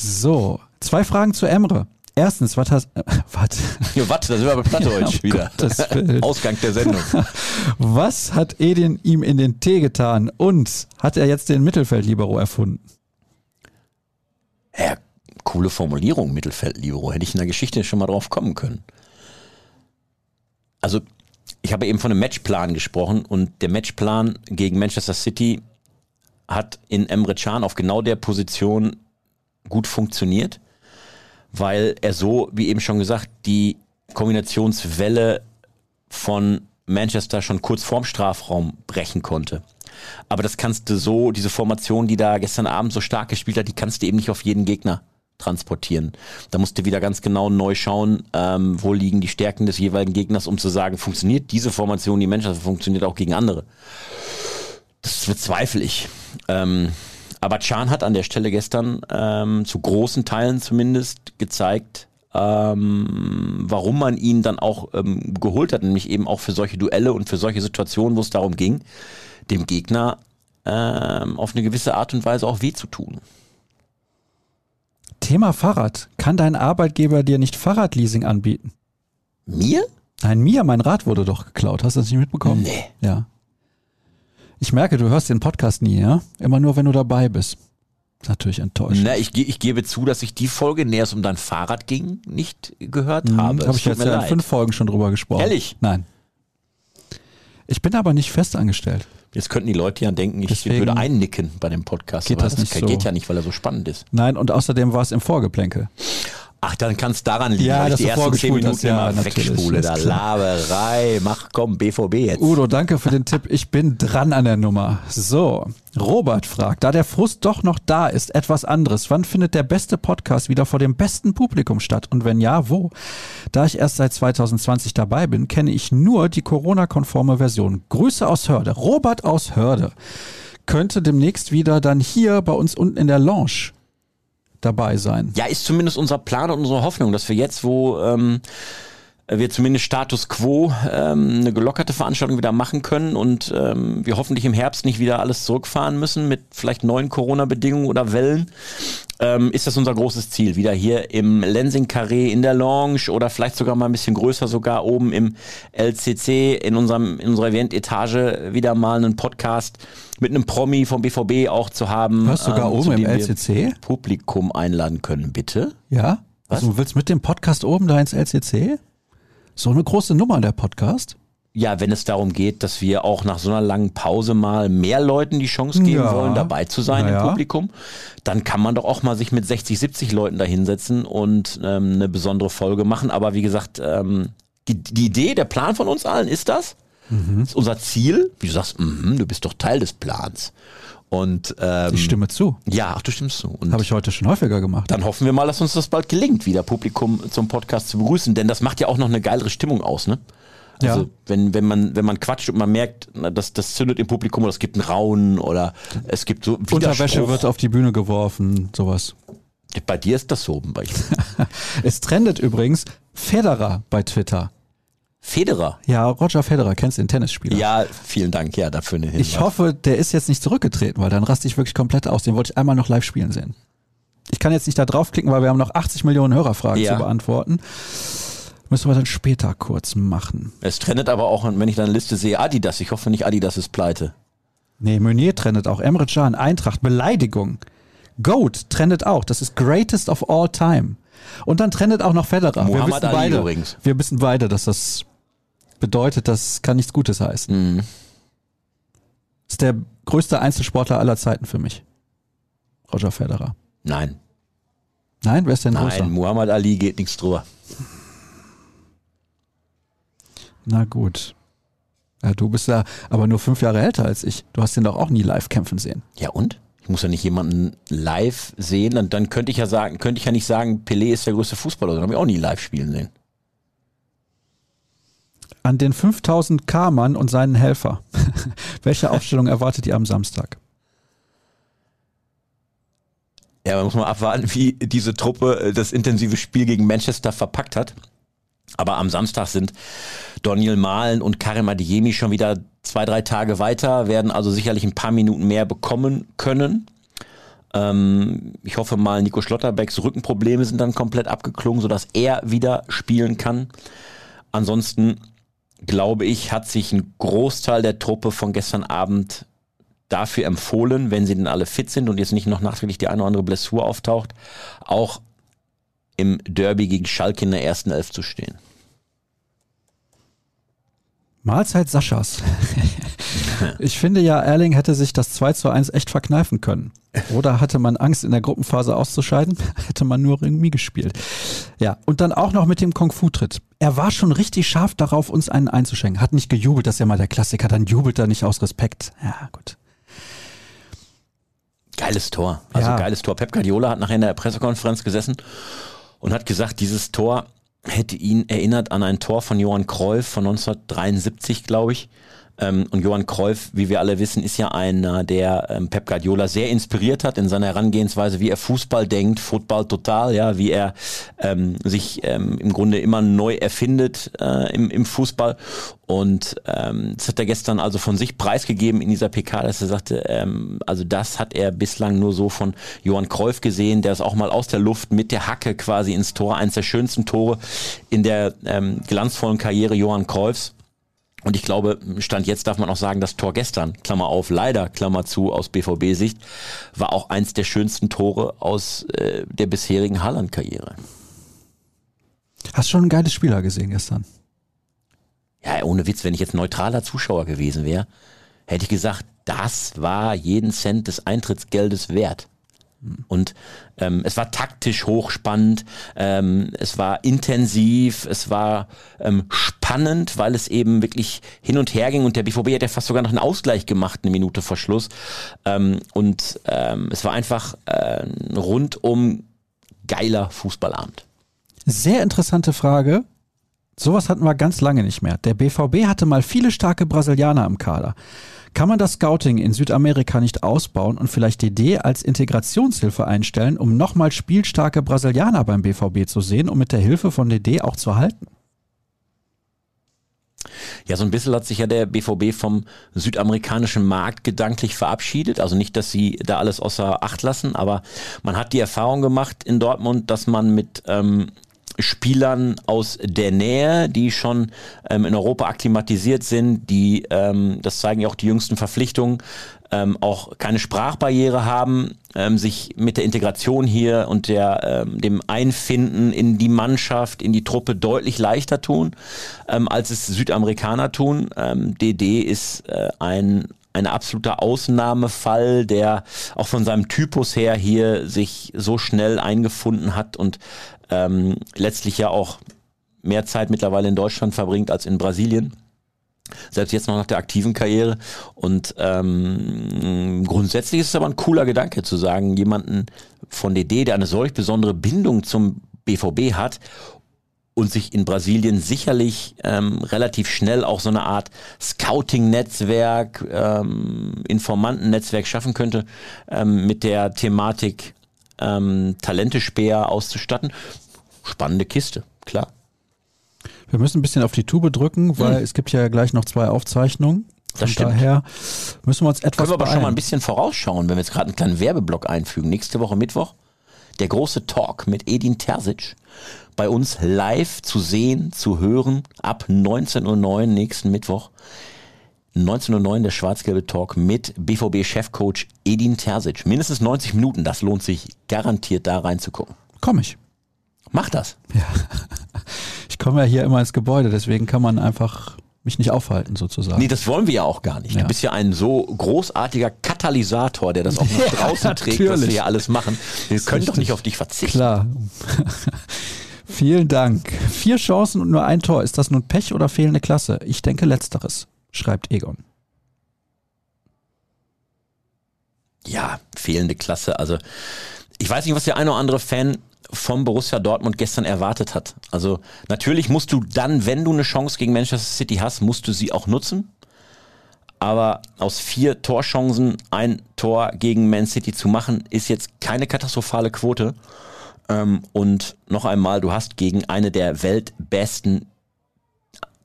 So, zwei Fragen zu Emre. Erstens, was hast, äh, was, Ja, warte, da sind wir bei Plattdeutsch Um wieder. Ausgang der Sendung. was hat Edin ihm in den Tee getan und hat er jetzt den Mittelfeldlibero erfunden? Ja, coole Formulierung, Mittelfeld-Libero. Hätte ich in der Geschichte schon mal drauf kommen können. Also, ich habe eben von einem Matchplan gesprochen und der Matchplan gegen Manchester City hat in Emre Can auf genau der Position gut funktioniert, weil er so, wie eben schon gesagt, die Kombinationswelle von Manchester schon kurz vorm Strafraum brechen konnte. Aber das kannst du so, diese Formation, die da gestern Abend so stark gespielt hat, die kannst du eben nicht auf jeden Gegner transportieren. Da musst du wieder ganz genau neu schauen, ähm, wo liegen die Stärken des jeweiligen Gegners, um zu sagen, funktioniert diese Formation, die Manchester funktioniert auch gegen andere. Das bezweifle ich. Ähm, aber Chan hat an der Stelle gestern ähm, zu großen Teilen zumindest gezeigt, ähm, warum man ihn dann auch ähm, geholt hat, nämlich eben auch für solche Duelle und für solche Situationen, wo es darum ging, dem Gegner ähm, auf eine gewisse Art und Weise auch weh zu tun. Thema Fahrrad. Kann dein Arbeitgeber dir nicht Fahrradleasing anbieten? Mir? Nein, mir, mein Rad wurde doch geklaut. Hast du das nicht mitbekommen? Nee. Ja. Ich merke, du hörst den Podcast nie, ja? Immer nur, wenn du dabei bist. Ist natürlich enttäuschend. Na, ich, ich gebe zu, dass ich die Folge, in der es um dein Fahrrad ging, nicht gehört Hm, habe. Habe ich jetzt ja in fünf Folgen schon drüber gesprochen. Ehrlich? Nein. Ich bin aber nicht fest angestellt. Jetzt könnten die Leute ja denken, ich Deswegen würde einnicken bei dem Podcast. geht aber das nicht so. geht ja nicht, weil er so spannend ist. Nein, und außerdem war es im Vorgeplänkel. Ach, dann kann es daran liegen, Ja, weil ich die ersten zehn Minuten hast, ja, immer wegspule. ist Da. Laberei. Mach komm, BVB jetzt. Udo, danke für den Tipp. Ich bin dran an der Nummer. So, Robert fragt, da der Frust doch noch da ist, etwas anderes. Wann findet der beste Podcast wieder vor dem besten Publikum statt? Und wenn ja, wo? Da ich erst seit 2020 dabei bin, kenne ich nur die Corona-konforme Version. Grüße aus Hörde. Robert aus Hörde könnte demnächst wieder dann hier bei uns unten in der Lounge dabei sein. Ja, ist zumindest unser Plan und unsere Hoffnung, dass wir jetzt, wo ähm, wir zumindest Status Quo ähm, eine gelockerte Veranstaltung wieder machen können und ähm, wir hoffentlich im Herbst nicht wieder alles zurückfahren müssen mit vielleicht neuen Corona-Bedingungen oder Wellen, ähm, ist das unser großes Ziel. Wieder hier im Lensing Carré in der Lounge oder vielleicht sogar mal ein bisschen größer, sogar oben im LCC in unserem in unserer Event-Etage wieder mal einen Podcast mit einem Promi vom BVB auch zu haben. Hörst du sogar ähm, oben im LCC? Publikum einladen können, bitte. Ja? Was? Also du willst mit dem Podcast oben da ins LCC? So eine große Nummer, der Podcast? Ja, wenn es darum geht, dass wir auch nach so einer langen Pause mal mehr Leuten die Chance geben Ja. wollen, dabei zu sein Na im. Publikum, dann kann man doch auch mal sich mit 60, 70 Leuten da hinsetzen und ähm, eine besondere Folge machen. Aber wie gesagt, ähm, die, die Idee, der Plan von uns allen ist das. Mhm. Das ist unser Ziel. Wie du sagst, mhm, du bist doch Teil des Plans. Und ähm, Ich stimme zu. ja, ach, du stimmst zu. Und Habe ich heute schon häufiger gemacht. dann hoffen wir mal, dass uns das bald gelingt, wieder Publikum zum Podcast zu begrüßen, denn das macht ja auch noch eine geilere Stimmung aus, ne? Also Ja. wenn, wenn man wenn man quatscht und man merkt, na, das, das zündet im Publikum oder es gibt einen Raunen oder es gibt so Unterwäsche wird auf die Bühne geworfen, sowas. Bei dir ist das so zum Beispiel. Es trendet übrigens Federer bei Twitter. Federer. Ja, Roger Federer, kennst du den Tennisspieler? Ja, vielen Dank, ja, dafür eine Hinweis. Ich hoffe, der ist jetzt nicht zurückgetreten, weil dann raste ich wirklich komplett aus. Den wollte ich einmal noch live spielen sehen. Ich kann jetzt nicht da draufklicken, weil wir haben noch 80 Millionen Hörerfragen Ja. zu beantworten. Müssen wir dann später kurz machen. Es trendet aber auch, wenn ich deine Liste sehe, Adidas. Ich hoffe nicht, Adidas ist pleite. Nee, Meunier trendet auch. Emre Can, Eintracht, Beleidigung. Goat trendet auch. Das ist Greatest of All Time. Und dann trennt auch noch Federer. Muhammad wir wissen Ali beide, übrigens. Wir wissen beide, dass das bedeutet, das kann nichts Gutes heißen. Mhm. Ist der größte Einzelsportler aller Zeiten für mich. Roger Federer. Nein, Nein, wer ist denn größer? nein, Muhammad Ali geht nichts drüber. Na gut. Ja, du bist ja aber nur fünf Jahre älter als ich. Du hast ihn doch auch nie live kämpfen sehen. Ja und? Ich muss ja nicht jemanden live sehen, dann, dann könnte ich ja sagen, könnte ich ja nicht sagen, Pelé ist der größte Fußballer, dann habe ich auch nie live spielen sehen. An den 5000 K-Mann und seinen Helfer. Welche Aufstellung erwartet ihr am Samstag? Ja, man muss mal abwarten, wie diese Truppe äh, das intensive Spiel gegen Manchester verpackt hat. Aber am Samstag sind Daniel Mahlen und Karim Adeyemi schon wieder zwei, drei Tage weiter, werden also sicherlich ein paar Minuten mehr bekommen können. Ähm, ich hoffe mal, Nico Schlotterbecks Rückenprobleme sind dann komplett abgeklungen, sodass er wieder spielen kann. Ansonsten glaube ich, hat sich ein Großteil der Truppe von gestern Abend dafür empfohlen, wenn sie denn alle fit sind und jetzt nicht noch nachträglich die eine oder andere Blessur auftaucht, auch im Derby gegen Schalke in der ersten Elf zu stehen. Mahlzeit Saschas. Ich finde ja, Erling hätte sich das 2 zu 1 echt verkneifen können. Oder hatte man Angst, in der Gruppenphase auszuscheiden? Hätte man nur irgendwie gespielt. Ja, und dann auch noch mit dem Kung-Fu-Tritt. Er war schon richtig scharf darauf, uns einen einzuschenken. Hat nicht gejubelt, das ist ja mal der Klassiker. Dann jubelt er nicht aus Respekt. Ja, gut. Geiles Tor. Also Ja. geiles Tor. Pep Guardiola hat nachher in der Pressekonferenz gesessen und hat gesagt, dieses Tor hätte ihn erinnert an ein Tor von Johann Cruyff von 1973, glaube ich. Ähm, Und Johann Cruyff, wie wir alle wissen, ist ja einer, der ähm, Pep Guardiola sehr inspiriert hat in seiner Herangehensweise, wie er Fußball denkt, Football total, ja, wie er ähm, sich ähm, im Grunde immer neu erfindet äh, im, im Fußball. Und ähm, das hat er gestern also von sich preisgegeben in dieser PK, dass er sagte, ähm, also das hat er bislang nur so von Johann Cruyff gesehen, der es auch mal aus der Luft mit der Hacke quasi ins Tor, eines der schönsten Tore in der ähm, glanzvollen Karriere Johann Cruyffs. Und ich glaube, Stand jetzt darf man auch sagen, das Tor gestern, Klammer auf, leider, Klammer zu, aus BVB-Sicht, war auch eins der schönsten Tore aus äh, der bisherigen Haaland-Karriere. Hast schon ein geiles Spieler gesehen gestern. Ja, ohne Witz, wenn ich jetzt neutraler Zuschauer gewesen wäre, hätte ich gesagt, das war jeden Cent des Eintrittsgeldes wert. Und ähm, es war taktisch hochspannend, ähm, es war intensiv, es war ähm, spannend, weil es eben wirklich hin und her ging und der BVB hat ja fast sogar noch einen Ausgleich gemacht, eine Minute vor Schluss. Ähm, und ähm, es war einfach äh, rundum geiler Fußballabend. Sehr interessante Frage. Sowas hatten wir ganz lange nicht mehr. Der BVB hatte mal viele starke Brasilianer im Kader. Kann man das Scouting in Südamerika nicht ausbauen und vielleicht DD als Integrationshilfe einstellen, um nochmal spielstarke Brasilianer beim BVB zu sehen und mit der Hilfe von DD auch zu halten? Ja, so ein bisschen hat sich ja der BVB vom südamerikanischen Markt gedanklich verabschiedet. Also nicht, dass sie da alles außer Acht lassen, aber man hat die Erfahrung gemacht in Dortmund, dass man mit ähm, Spielern aus der Nähe, die schon ähm, in Europa akklimatisiert sind, die, ähm, das zeigen ja auch die jüngsten Verpflichtungen, ähm, auch keine Sprachbarriere haben, ähm, sich mit der Integration hier und der, ähm, dem Einfinden in die Mannschaft, in die Truppe deutlich leichter tun, ähm, als es Südamerikaner tun. Ähm, DD ist äh, ein ein absoluter Ausnahmefall, der auch von seinem Typus her hier sich so schnell eingefunden hat und ähm, letztlich ja auch mehr Zeit mittlerweile in Deutschland verbringt als in Brasilien selbst jetzt noch nach der aktiven Karriere. Und ähm, grundsätzlich ist es aber ein cooler Gedanke zu sagen, jemanden von DD, der eine solch besondere Bindung zum BVB hat und sich in Brasilien sicherlich ähm, relativ schnell auch so eine Art Scouting-Netzwerk, ähm, Informanten-Netzwerk schaffen könnte, ähm, mit der Thematik ähm, Talente-Speer auszustatten. Spannende Kiste, klar. Wir müssen ein bisschen auf die Tube drücken, weil es gibt ja gleich noch zwei Aufzeichnungen. Von Das stimmt. daher müssen wir uns etwas Können wir aber schon mal ein bisschen vorausschauen, wenn wir jetzt gerade einen kleinen Werbeblock einfügen. Nächste Woche Mittwoch der große Talk mit Edin Terzic. Bei uns live zu sehen, zu hören, ab 19.09 Uhr nächsten Mittwoch. 19.09 Uhr der schwarz-gelbe Talk mit BVB-Chefcoach Edin Terzic. Mindestens 90 Minuten, das lohnt sich garantiert da reinzugucken. Komm ich. Mach das. Ja. Ich komme ja hier immer ins Gebäude, deswegen kann man einfach mich nicht aufhalten sozusagen. Nee, das wollen wir ja auch gar nicht. Ja. Du bist ja ein so großartiger Katalysator, der das auch nach Ja, draußen trägt, was wir hier alles machen. Wir können doch nicht auf dich verzichten. Klar. Vielen Dank. Vier Chancen und nur ein Tor. Ist das nun Pech oder fehlende Klasse? Ich denke letzteres, schreibt Egon. Ja, fehlende Klasse. Also ich weiß nicht, was der eine oder andere Fan vom Borussia Dortmund gestern erwartet hat. Also natürlich musst du dann, wenn du eine Chance gegen Manchester City hast, musst du sie auch nutzen. Aber aus vier Torchancen ein Tor gegen Man City zu machen, ist jetzt keine katastrophale Quote. Ähm, und noch einmal, du hast gegen eine der weltbesten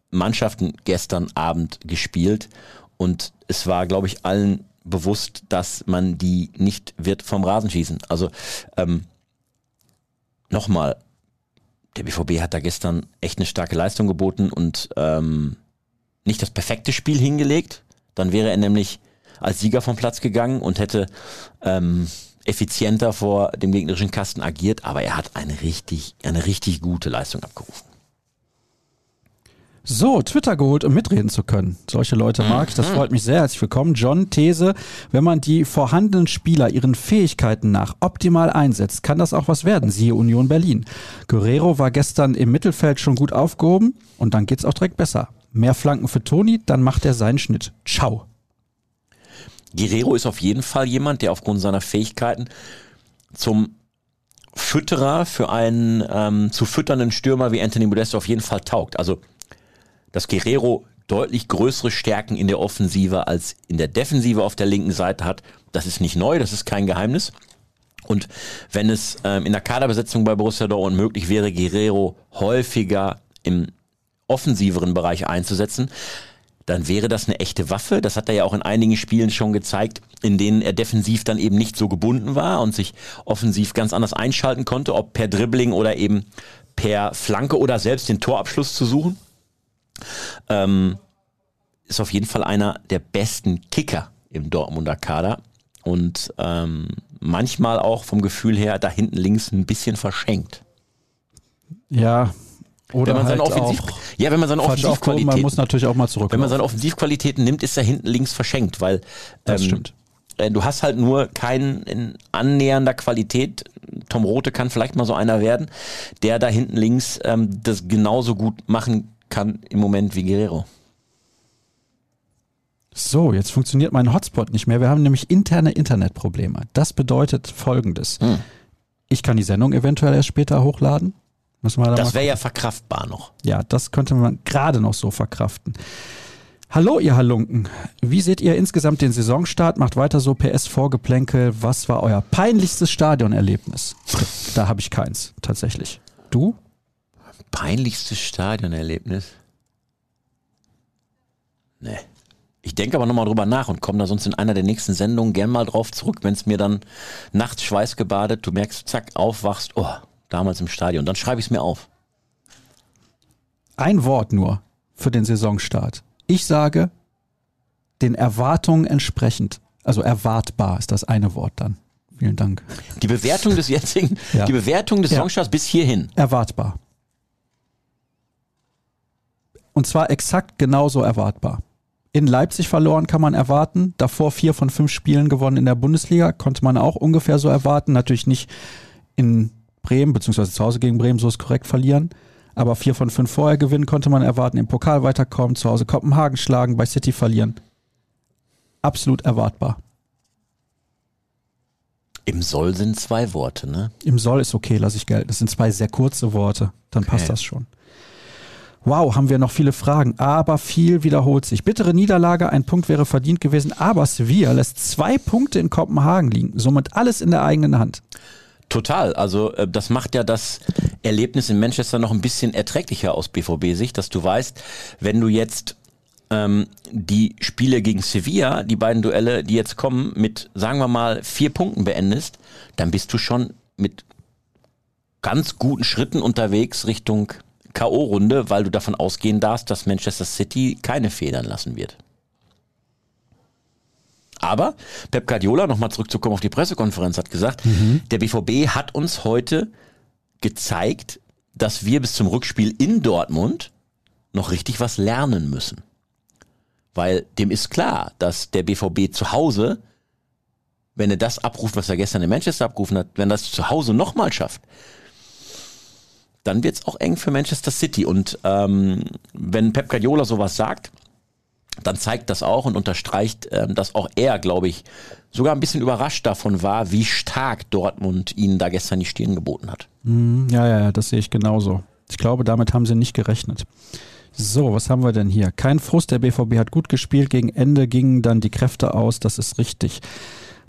Mannschaften gestern Abend gespielt. Und es war, glaube ich, allen bewusst, dass man die nicht wird vom Rasen schießen. Also ähm, nochmal, der BVB hat da gestern echt eine starke Leistung geboten und ähm, nicht das perfekte Spiel hingelegt. Dann wäre er nämlich als Sieger vom Platz gegangen und hätte ähm, effizienter vor dem gegnerischen Kasten agiert, aber er hat eine richtig, eine richtig gute Leistung abgerufen. So, Twitter geholt, um mitreden zu können. Solche Leute mag ich, das freut mich sehr. Herzlich willkommen. John, These, wenn man die vorhandenen Spieler ihren Fähigkeiten nach optimal einsetzt, kann das auch was werden. Siehe Union Berlin. Guerrero war gestern im Mittelfeld schon gut aufgehoben und dann geht's auch direkt besser. Mehr Flanken für Toni, dann macht er seinen Schnitt. Ciao. Guerrero ist auf jeden Fall jemand, der aufgrund seiner Fähigkeiten zum Fütterer für einen ähm, zu fütternden Stürmer wie Anthony Modesto auf jeden Fall taugt. Also, dass Guerrero deutlich größere Stärken in der Offensive als in der Defensive auf der linken Seite hat, das ist nicht neu, das ist kein Geheimnis. Und wenn es ähm, in der Kaderbesetzung bei Borussia Dortmund möglich wäre, Guerrero häufiger im offensiveren Bereich einzusetzen, dann wäre das eine echte Waffe. Das hat er ja auch in einigen Spielen schon gezeigt, in denen er defensiv dann eben nicht so gebunden war und sich offensiv ganz anders einschalten konnte, ob per Dribbling oder eben per Flanke oder selbst den Torabschluss zu suchen. Ähm, ist auf jeden Fall einer der besten Kicker im Dortmunder Kader und ähm, manchmal auch vom Gefühl her da hinten links ein bisschen verschenkt. Ja. Oder Wenn man seine halt Offensiv, auch ja, wenn man seine aufgehoben, man Offensivqualitäten muss natürlich auch mal zurück. Wenn man seine Offensivqualitäten nimmt, ist er hinten links verschenkt, weil Das ähm, stimmt. äh, Du hast halt nur keinen in annähernder Qualität. Tom Rote kann vielleicht mal so einer werden, der da hinten links ähm, das genauso gut machen kann im Moment wie Guerrero. So, jetzt funktioniert mein Hotspot nicht mehr. Wir haben nämlich interne Internetprobleme. Das bedeutet folgendes. Hm. Ich kann die Sendung eventuell erst später hochladen. Müssen wir da Das wäre ja verkraftbar noch. Ja, das könnte man gerade noch so verkraften. Hallo, ihr Halunken. Wie seht ihr insgesamt den Saisonstart? Macht weiter so PS Vorgeplänkel. Was war euer peinlichstes Stadionerlebnis? Da habe ich keins, tatsächlich. Du? Peinlichstes Stadionerlebnis? Nee. Ich denke aber nochmal drüber nach und komme da sonst in einer der nächsten Sendungen gern mal drauf zurück, wenn es mir dann nachts schweißgebadet, du merkst, zack, aufwachst, oh, damals im Stadion. Dann schreibe ich es mir auf. Ein Wort nur für den Saisonstart. Ich sage, den Erwartungen entsprechend. Also erwartbar ist das eine Wort dann. Vielen Dank. Die Bewertung des jetzigen, Ja. die Bewertung des Ja. Saisonstarts bis hierhin. Erwartbar. Und zwar exakt genauso erwartbar. In Leipzig verloren kann man erwarten. Davor vier von fünf Spielen gewonnen in der Bundesliga. Konnte man auch ungefähr so erwarten. Natürlich nicht in Bremen, beziehungsweise zu Hause gegen Bremen, so ist korrekt verlieren. Aber vier von fünf vorher gewinnen konnte man erwarten. Im Pokal weiterkommen, zu Hause Kopenhagen schlagen, bei City verlieren. Absolut erwartbar. Im Soll sind zwei Worte, ne? Im Soll ist okay, lasse ich gelten. Das sind zwei sehr kurze Worte. Dann passt Okay. das schon. Wow, haben wir noch viele Fragen, aber viel wiederholt sich. Bittere Niederlage, ein Punkt wäre verdient gewesen, aber Sevilla lässt zwei Punkte in Kopenhagen liegen, somit alles in der eigenen Hand. Total. Also äh, das macht ja das Erlebnis in Manchester noch ein bisschen erträglicher aus BVB-Sicht, dass du weißt, wenn du jetzt ähm, die Spiele gegen Sevilla, die beiden Duelle, die jetzt kommen, mit, sagen wir mal, vier Punkten beendest, dann bist du schon mit ganz guten Schritten unterwegs Richtung K.O.-Runde, weil du davon ausgehen darfst, dass Manchester City keine Federn lassen wird. Aber Pep Guardiola, nochmal zurückzukommen auf die Pressekonferenz, hat gesagt, der BVB hat uns heute gezeigt, dass wir bis zum Rückspiel in Dortmund noch richtig was lernen müssen. Weil dem ist klar, dass der BVB zu Hause, wenn er das abruft, was er gestern in Manchester abgerufen hat, wenn er das zu Hause nochmal schafft, dann wird es auch eng für Manchester City. Und ähm, wenn Pep Guardiola sowas sagt, dann zeigt das auch und unterstreicht, ähm, dass auch er, glaube ich, sogar ein bisschen überrascht davon war, wie stark Dortmund ihnen da gestern die Stirn geboten hat. Mhm, ja, ja, ja, das sehe ich genauso. Ich glaube, damit haben sie nicht gerechnet. So, was haben wir denn hier? Kein Frust, der BVB hat gut gespielt. Gegen Ende gingen dann die Kräfte aus, das ist richtig.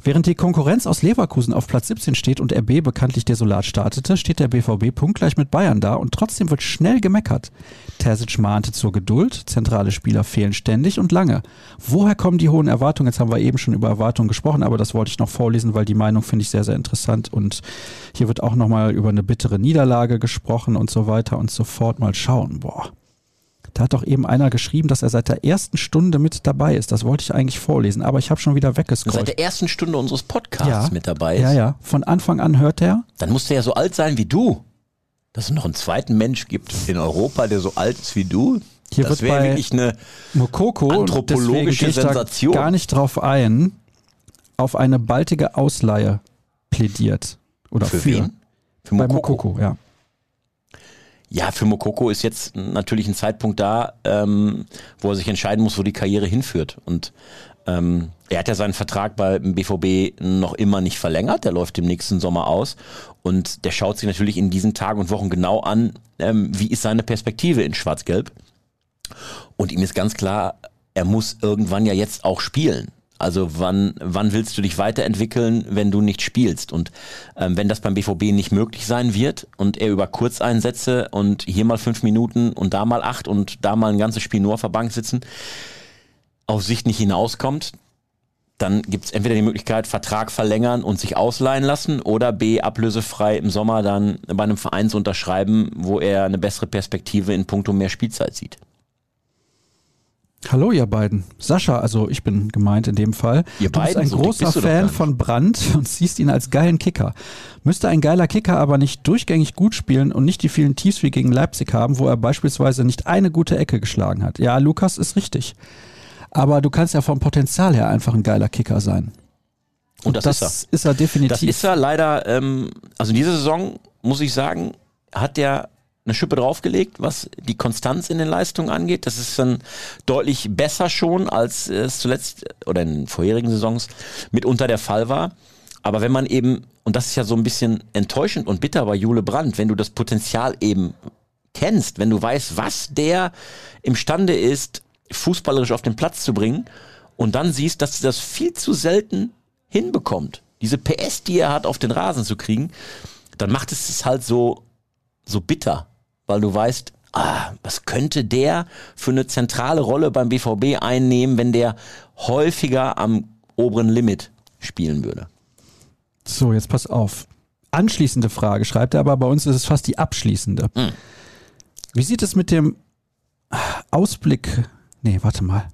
Während die Konkurrenz aus Leverkusen auf Platz 17 steht und RB bekanntlich desolat startete, steht der BVB punktgleich mit Bayern da und trotzdem wird schnell gemeckert. Terzic mahnte zur Geduld, zentrale Spieler fehlen ständig und lange. Woher kommen die hohen Erwartungen? Jetzt haben wir eben schon über Erwartungen gesprochen, aber das wollte ich noch vorlesen, weil die Meinung finde ich sehr, sehr interessant und hier wird auch nochmal über eine bittere Niederlage gesprochen und so weiter und so fort. Mal schauen. Boah. Da hat doch eben einer geschrieben, dass er seit der ersten Stunde mit dabei ist. Das wollte ich eigentlich vorlesen, aber ich habe schon wieder weggescrollt. Seit der ersten Stunde unseres Podcasts ja, mit dabei ist. Ja, ja. Von Anfang an hört er. Dann muss der ja so alt sein wie du. Dass es noch einen zweiten Mensch gibt in Europa, der so alt ist wie du. Hier das wird wäre bei wirklich eine Mokoko anthropologische Sensation. gar nicht drauf ein, auf eine baldige Ausleihe plädiert. Oder für, Für wen? Für Bei Mokoko. Mokoko, ja. Ja, für Mokoko ist jetzt natürlich ein Zeitpunkt da, ähm, wo er sich entscheiden muss, wo die Karriere hinführt. Und ähm, er hat ja seinen Vertrag beim BVB noch immer nicht verlängert. Der läuft im nächsten Sommer aus. Und der schaut sich natürlich in diesen Tagen und Wochen genau an, ähm, wie ist seine Perspektive in Schwarz-Gelb. Und ihm ist ganz klar, er muss irgendwann ja jetzt auch spielen. Also wann, wann willst du dich weiterentwickeln, wenn du nicht spielst? Und ähm, wenn das beim BVB nicht möglich sein wird und er über Kurzeinsätze und hier mal fünf Minuten und da mal acht und da mal ein ganzes Spiel nur auf der Bank sitzen, auf Sicht nicht hinauskommt, dann gibt es entweder die Möglichkeit, Vertrag verlängern und sich ausleihen lassen oder B, ablösefrei im Sommer dann bei einem Verein zu unterschreiben, wo er eine bessere Perspektive in puncto mehr Spielzeit sieht. Hallo ihr beiden. Sascha, also ich bin gemeint in dem Fall. Ihr du bist beiden? ein So großer bist Fan von Brandt und siehst ihn als geilen Kicker. Müsste ein geiler Kicker aber nicht durchgängig gut spielen und nicht die vielen Tiefs wie gegen Leipzig haben, wo er beispielsweise nicht eine gute Ecke geschlagen hat. Ja, Lukas ist richtig. Aber du kannst ja vom Potenzial her einfach ein geiler Kicker sein. Und das, ist er. ist er definitiv. Das ist er leider, ähm, also in dieser Saison, muss ich sagen, hat der eine Schippe draufgelegt, was die Konstanz in den Leistungen angeht. Das ist dann deutlich besser schon, als es zuletzt oder in vorherigen Saisons mitunter der Fall war. Aber wenn man eben, und das ist ja so ein bisschen enttäuschend und bitter bei Jule Brandt, wenn du das Potenzial eben kennst, wenn du weißt, was der imstande ist, fußballerisch auf den Platz zu bringen und dann siehst, dass das viel zu selten hinbekommt, diese PS, die er hat, auf den Rasen zu kriegen, dann macht es es halt so, so bitter, weil du weißt, ah, was könnte der für eine zentrale Rolle beim BVB einnehmen, wenn der häufiger am oberen Limit spielen würde. So, jetzt pass auf. Anschließende Frage schreibt er, aber bei uns ist es fast die abschließende. Hm. Wie sieht es mit dem Ausblick? Nee, warte mal.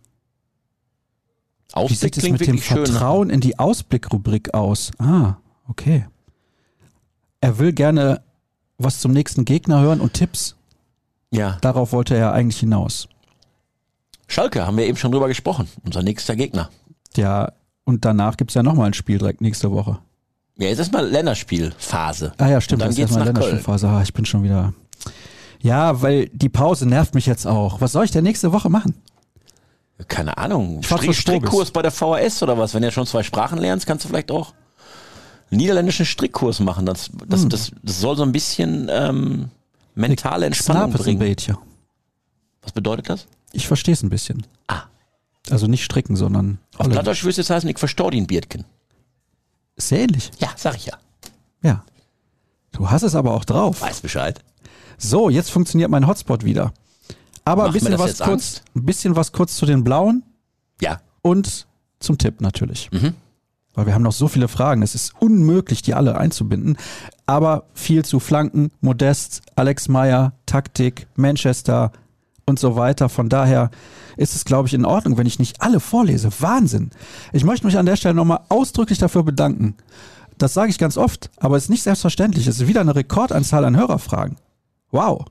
Wie Ausblick sieht es mit dem schön. ne? Vertrauen in die Ausblick-Rubrik aus? Ah, okay. Er will gerne was zum nächsten Gegner hören und Tipps. Ja, Darauf wollte er ja eigentlich hinaus. Schalke haben wir eben schon drüber gesprochen, unser nächster Gegner. Ja, und danach gibt es ja nochmal ein Spiel direkt nächste Woche. Ja, jetzt ist mal Länderspielphase. Ah ja, stimmt. Und dann ist geht's erstmal. Länderspielphase. Ah, ich bin schon wieder. Ja, weil die Pause nervt mich jetzt auch. Was soll ich denn nächste Woche machen? Keine Ahnung. Strobis. Strickkurs bei der VHS oder was? Wenn du ja schon zwei Sprachen lernst, kannst du vielleicht auch niederländischen Strickkurs machen. Das, das, Hm. das, das soll so ein bisschen ähm, mentale Entspannung ist ein bringen. beetje. Was bedeutet das? Ich verstehe es ein bisschen. Ah. Also nicht stricken, sondern Auf. Plattdeutsch würde es jetzt heißen, ich verstehe den Biertken. Sehr ähnlich. Ja, sag ich ja. Ja. Du hast es aber auch drauf. Weiß Bescheid. So, jetzt funktioniert mein Hotspot wieder. Aber ein bisschen was kurz, Angst? ein bisschen was kurz zu den Blauen Ja. und zum Tipp natürlich. Mhm. Weil wir haben noch so viele Fragen. Es ist unmöglich, die alle einzubinden. Aber viel zu Flanken, Modest, Alex Meyer, Taktik, Manchester und so weiter. Von daher ist es, glaube ich, in Ordnung, wenn ich nicht alle vorlese. Wahnsinn. Ich möchte mich an der Stelle nochmal ausdrücklich dafür bedanken, das sage ich ganz oft, aber es ist nicht selbstverständlich. Es ist wieder eine Rekordanzahl an Hörerfragen. Wow.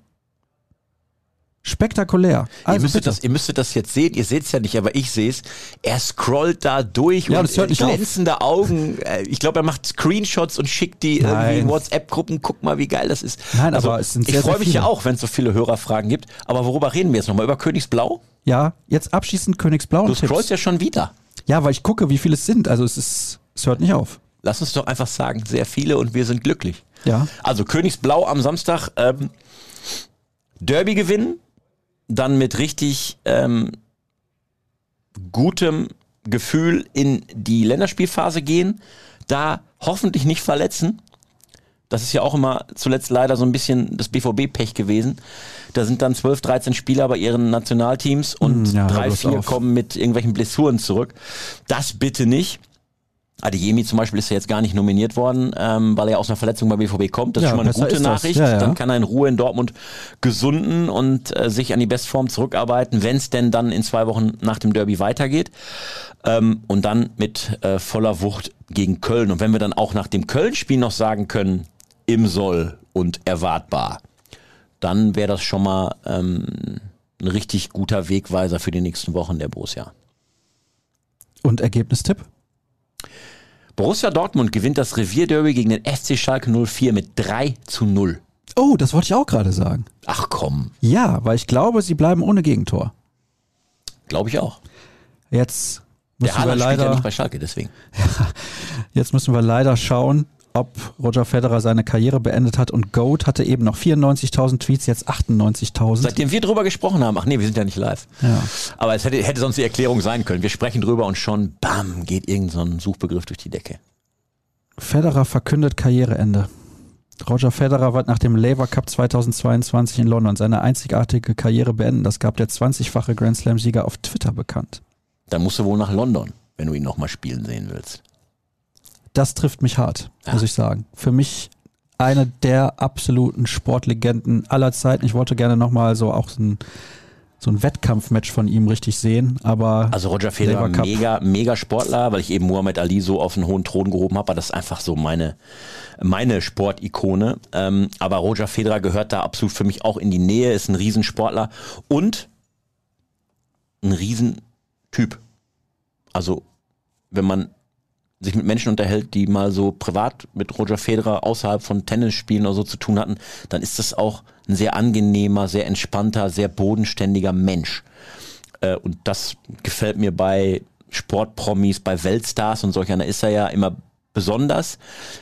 Spektakulär. Also ihr, müsstet das, ihr müsstet das jetzt sehen, ihr seht es ja nicht, aber ich sehe es. Er scrollt da durch ja, und das hört nicht glänzende auf. Augen. Äh, ich glaube, er macht Screenshots und schickt die Nein. irgendwie in WhatsApp-Gruppen. Guck mal, wie geil das ist. Nein, also, aber es sind sehr, Ich freue mich ja auch, wenn es so viele Hörerfragen gibt. Aber worüber reden wir jetzt nochmal? Über Königsblau? Ja, jetzt abschließend Königsblau. Du scrollst ja schon wieder. Ja, weil ich gucke, wie viele es sind. Also es ist, es hört nicht auf. Lass uns doch einfach sagen, sehr viele und wir sind glücklich. Ja. Also Königsblau am Samstag. Ähm, Derby gewinnen, dann mit richtig ähm, gutem Gefühl in die Länderspielphase gehen, da hoffentlich nicht verletzen. Das ist ja auch immer zuletzt leider so ein bisschen das BVB-Pech gewesen. Da sind dann 12, 13 Spieler bei ihren Nationalteams und hm, ja, drei, vier auf. kommen mit irgendwelchen Blessuren zurück. Das bitte nicht. Adeyemi zum Beispiel ist ja jetzt gar nicht nominiert worden, ähm, weil er aus einer Verletzung bei BVB kommt. Das ja, ist schon mal eine gute Nachricht. Ja, ja. Dann kann er in Ruhe in Dortmund gesunden und äh, sich an die Bestform zurückarbeiten, wenn es denn dann in zwei Wochen nach dem Derby weitergeht. Ähm, und dann mit äh, voller Wucht gegen Köln. Und wenn wir dann auch nach dem Köln-Spiel noch sagen können, im Soll und erwartbar, dann wäre das schon mal ähm, ein richtig guter Wegweiser für die nächsten Wochen der Borussia. Und Ergebnistipp? Borussia Dortmund gewinnt das Revierderby gegen den FC Schalke 04 mit 3 zu 0. Oh, das wollte ich auch gerade sagen. Ach komm. Ja, weil ich glaube, sie bleiben ohne Gegentor. Glaube ich auch. Jetzt müssen Der wir leider ja nicht bei Schalke, deswegen. Ja, jetzt müssen wir leider schauen, ob Roger Federer seine Karriere beendet hat und Goat hatte eben noch 94.000 Tweets, jetzt 98.000. Seitdem wir drüber gesprochen haben, ach nee, wir sind ja nicht live. Ja. Aber es hätte, hätte sonst die Erklärung sein können. Wir sprechen drüber und schon, bam, geht irgendein so Suchbegriff durch die Decke. Federer verkündet Karriereende. Roger Federer wird nach dem Labour Cup 2022 in London seine einzigartige Karriere beenden. Das gab der 20-fache Grand Slam-Sieger auf Twitter bekannt. Dann musst du wohl nach London, wenn du ihn nochmal spielen sehen willst das trifft mich hart, ja. muss ich sagen. Für mich eine der absoluten Sportlegenden aller Zeiten. Ich wollte gerne nochmal so auch so ein, so ein Wettkampfmatch von ihm richtig sehen, aber. Also Roger Federer, mega, mega Sportler, weil ich eben Muhammad Ali so auf einen hohen Thron gehoben habe, war das einfach so meine, meine Sportikone. Ähm, aber Roger Federer gehört da absolut für mich auch in die Nähe, ist ein Riesensportler und ein Riesentyp. Also, wenn man sich mit Menschen unterhält, die mal so privat mit Roger Federer außerhalb von Tennisspielen oder so zu tun hatten, dann ist das auch ein sehr angenehmer, sehr entspannter, sehr bodenständiger Mensch. Äh, und das gefällt mir bei Sportpromis, bei Weltstars und solch einer ist er ja immer besonders,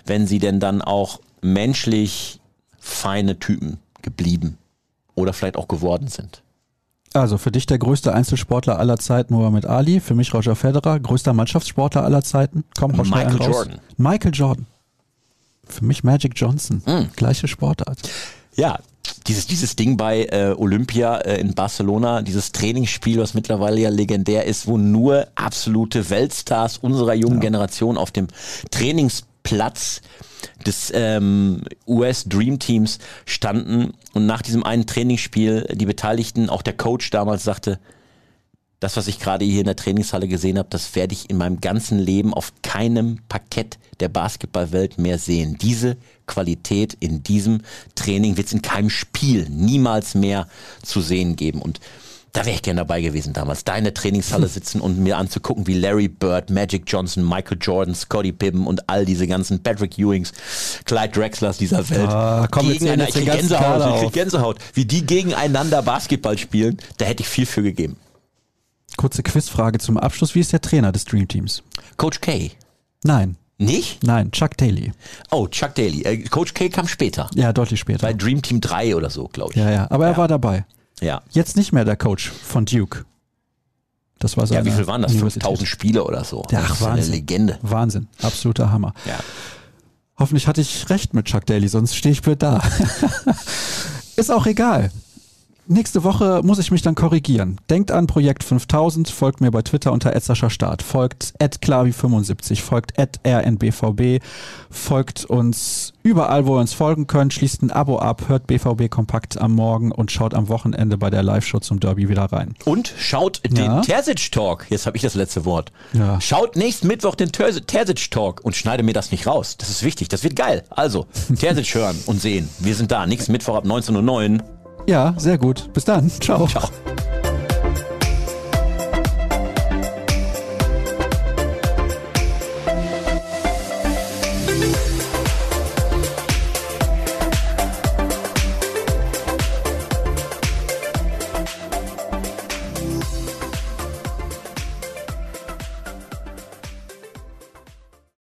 wenn sie denn dann auch menschlich feine Typen geblieben oder vielleicht auch geworden sind. Also für dich der größte Einzelsportler aller Zeiten Muhammad Ali, für mich Roger Federer, größter Mannschaftssportler aller Zeiten. Komm, hau Michael Jordan. Michael Jordan. Für mich Magic Johnson. Mhm. Gleiche Sportart. Ja, dieses, dieses Ding bei äh, Olympia äh, in Barcelona, dieses Trainingsspiel, was mittlerweile ja legendär ist, wo nur absolute Weltstars unserer jungen ja. Generation auf dem Trainingsplatz des ähm, US Dream Teams standen und nach diesem einen Trainingsspiel die Beteiligten, auch der Coach damals sagte, das, was ich gerade hier in der Trainingshalle gesehen habe, das werde ich in meinem ganzen Leben auf keinem Parkett der Basketballwelt mehr sehen. Diese Qualität in diesem Training wird es in keinem Spiel niemals mehr zu sehen geben. Und da wäre ich gern dabei gewesen damals. Da in der Trainingshalle sitzen und mir anzugucken, wie Larry Bird, Magic Johnson, Michael Jordan, Scotty Pippen und all diese ganzen Patrick Ewings, Clyde Drexlers dieser Welt ah, komm, gegeneinander, ich krieg Gänsehaut, ich krieg Gänsehaut, wie die gegeneinander Basketball spielen, da hätte ich viel für gegeben. Kurze Quizfrage zum Abschluss. Wie ist der Trainer des Dream Teams? Coach K. Nein. Nicht? Nein, Chuck Daly. Oh, Chuck Daly. Äh, Coach K kam später. Ja, deutlich später. Bei Dream Team 3 oder so, glaube ich. Ja, ja, aber er ja. war dabei. Ja. Jetzt nicht mehr der Coach von Duke. Das war Ja, wie viel waren das? 5000 Spiele oder so. Ja, ach, das ist Wahnsinn. eine Legende. Wahnsinn. Absoluter Hammer. Ja. Hoffentlich hatte ich recht mit Chuck Daly, sonst stehe ich blöd da. ist auch egal. Nächste Woche muss ich mich dann korrigieren. Denkt an Projekt 5000, folgt mir bei Twitter unter Start, folgt @klavi75, folgt @rnbvb, folgt uns überall, wo ihr uns folgen könnt, schließt ein Abo ab, hört BVB Kompakt am Morgen und schaut am Wochenende bei der Live-Show zum Derby wieder rein. Und schaut den Ja. Terzic Talk. Jetzt habe ich das letzte Wort. Ja. Schaut nächsten Mittwoch den Terz- Terzic Talk und schneide mir das nicht raus. Das ist wichtig. Das wird geil. Also, Terzic hören und sehen. Wir sind da. Nächsten Mittwoch ab 19.09 Uhr. Ja, sehr gut. Bis dann. Ciao. Ciao.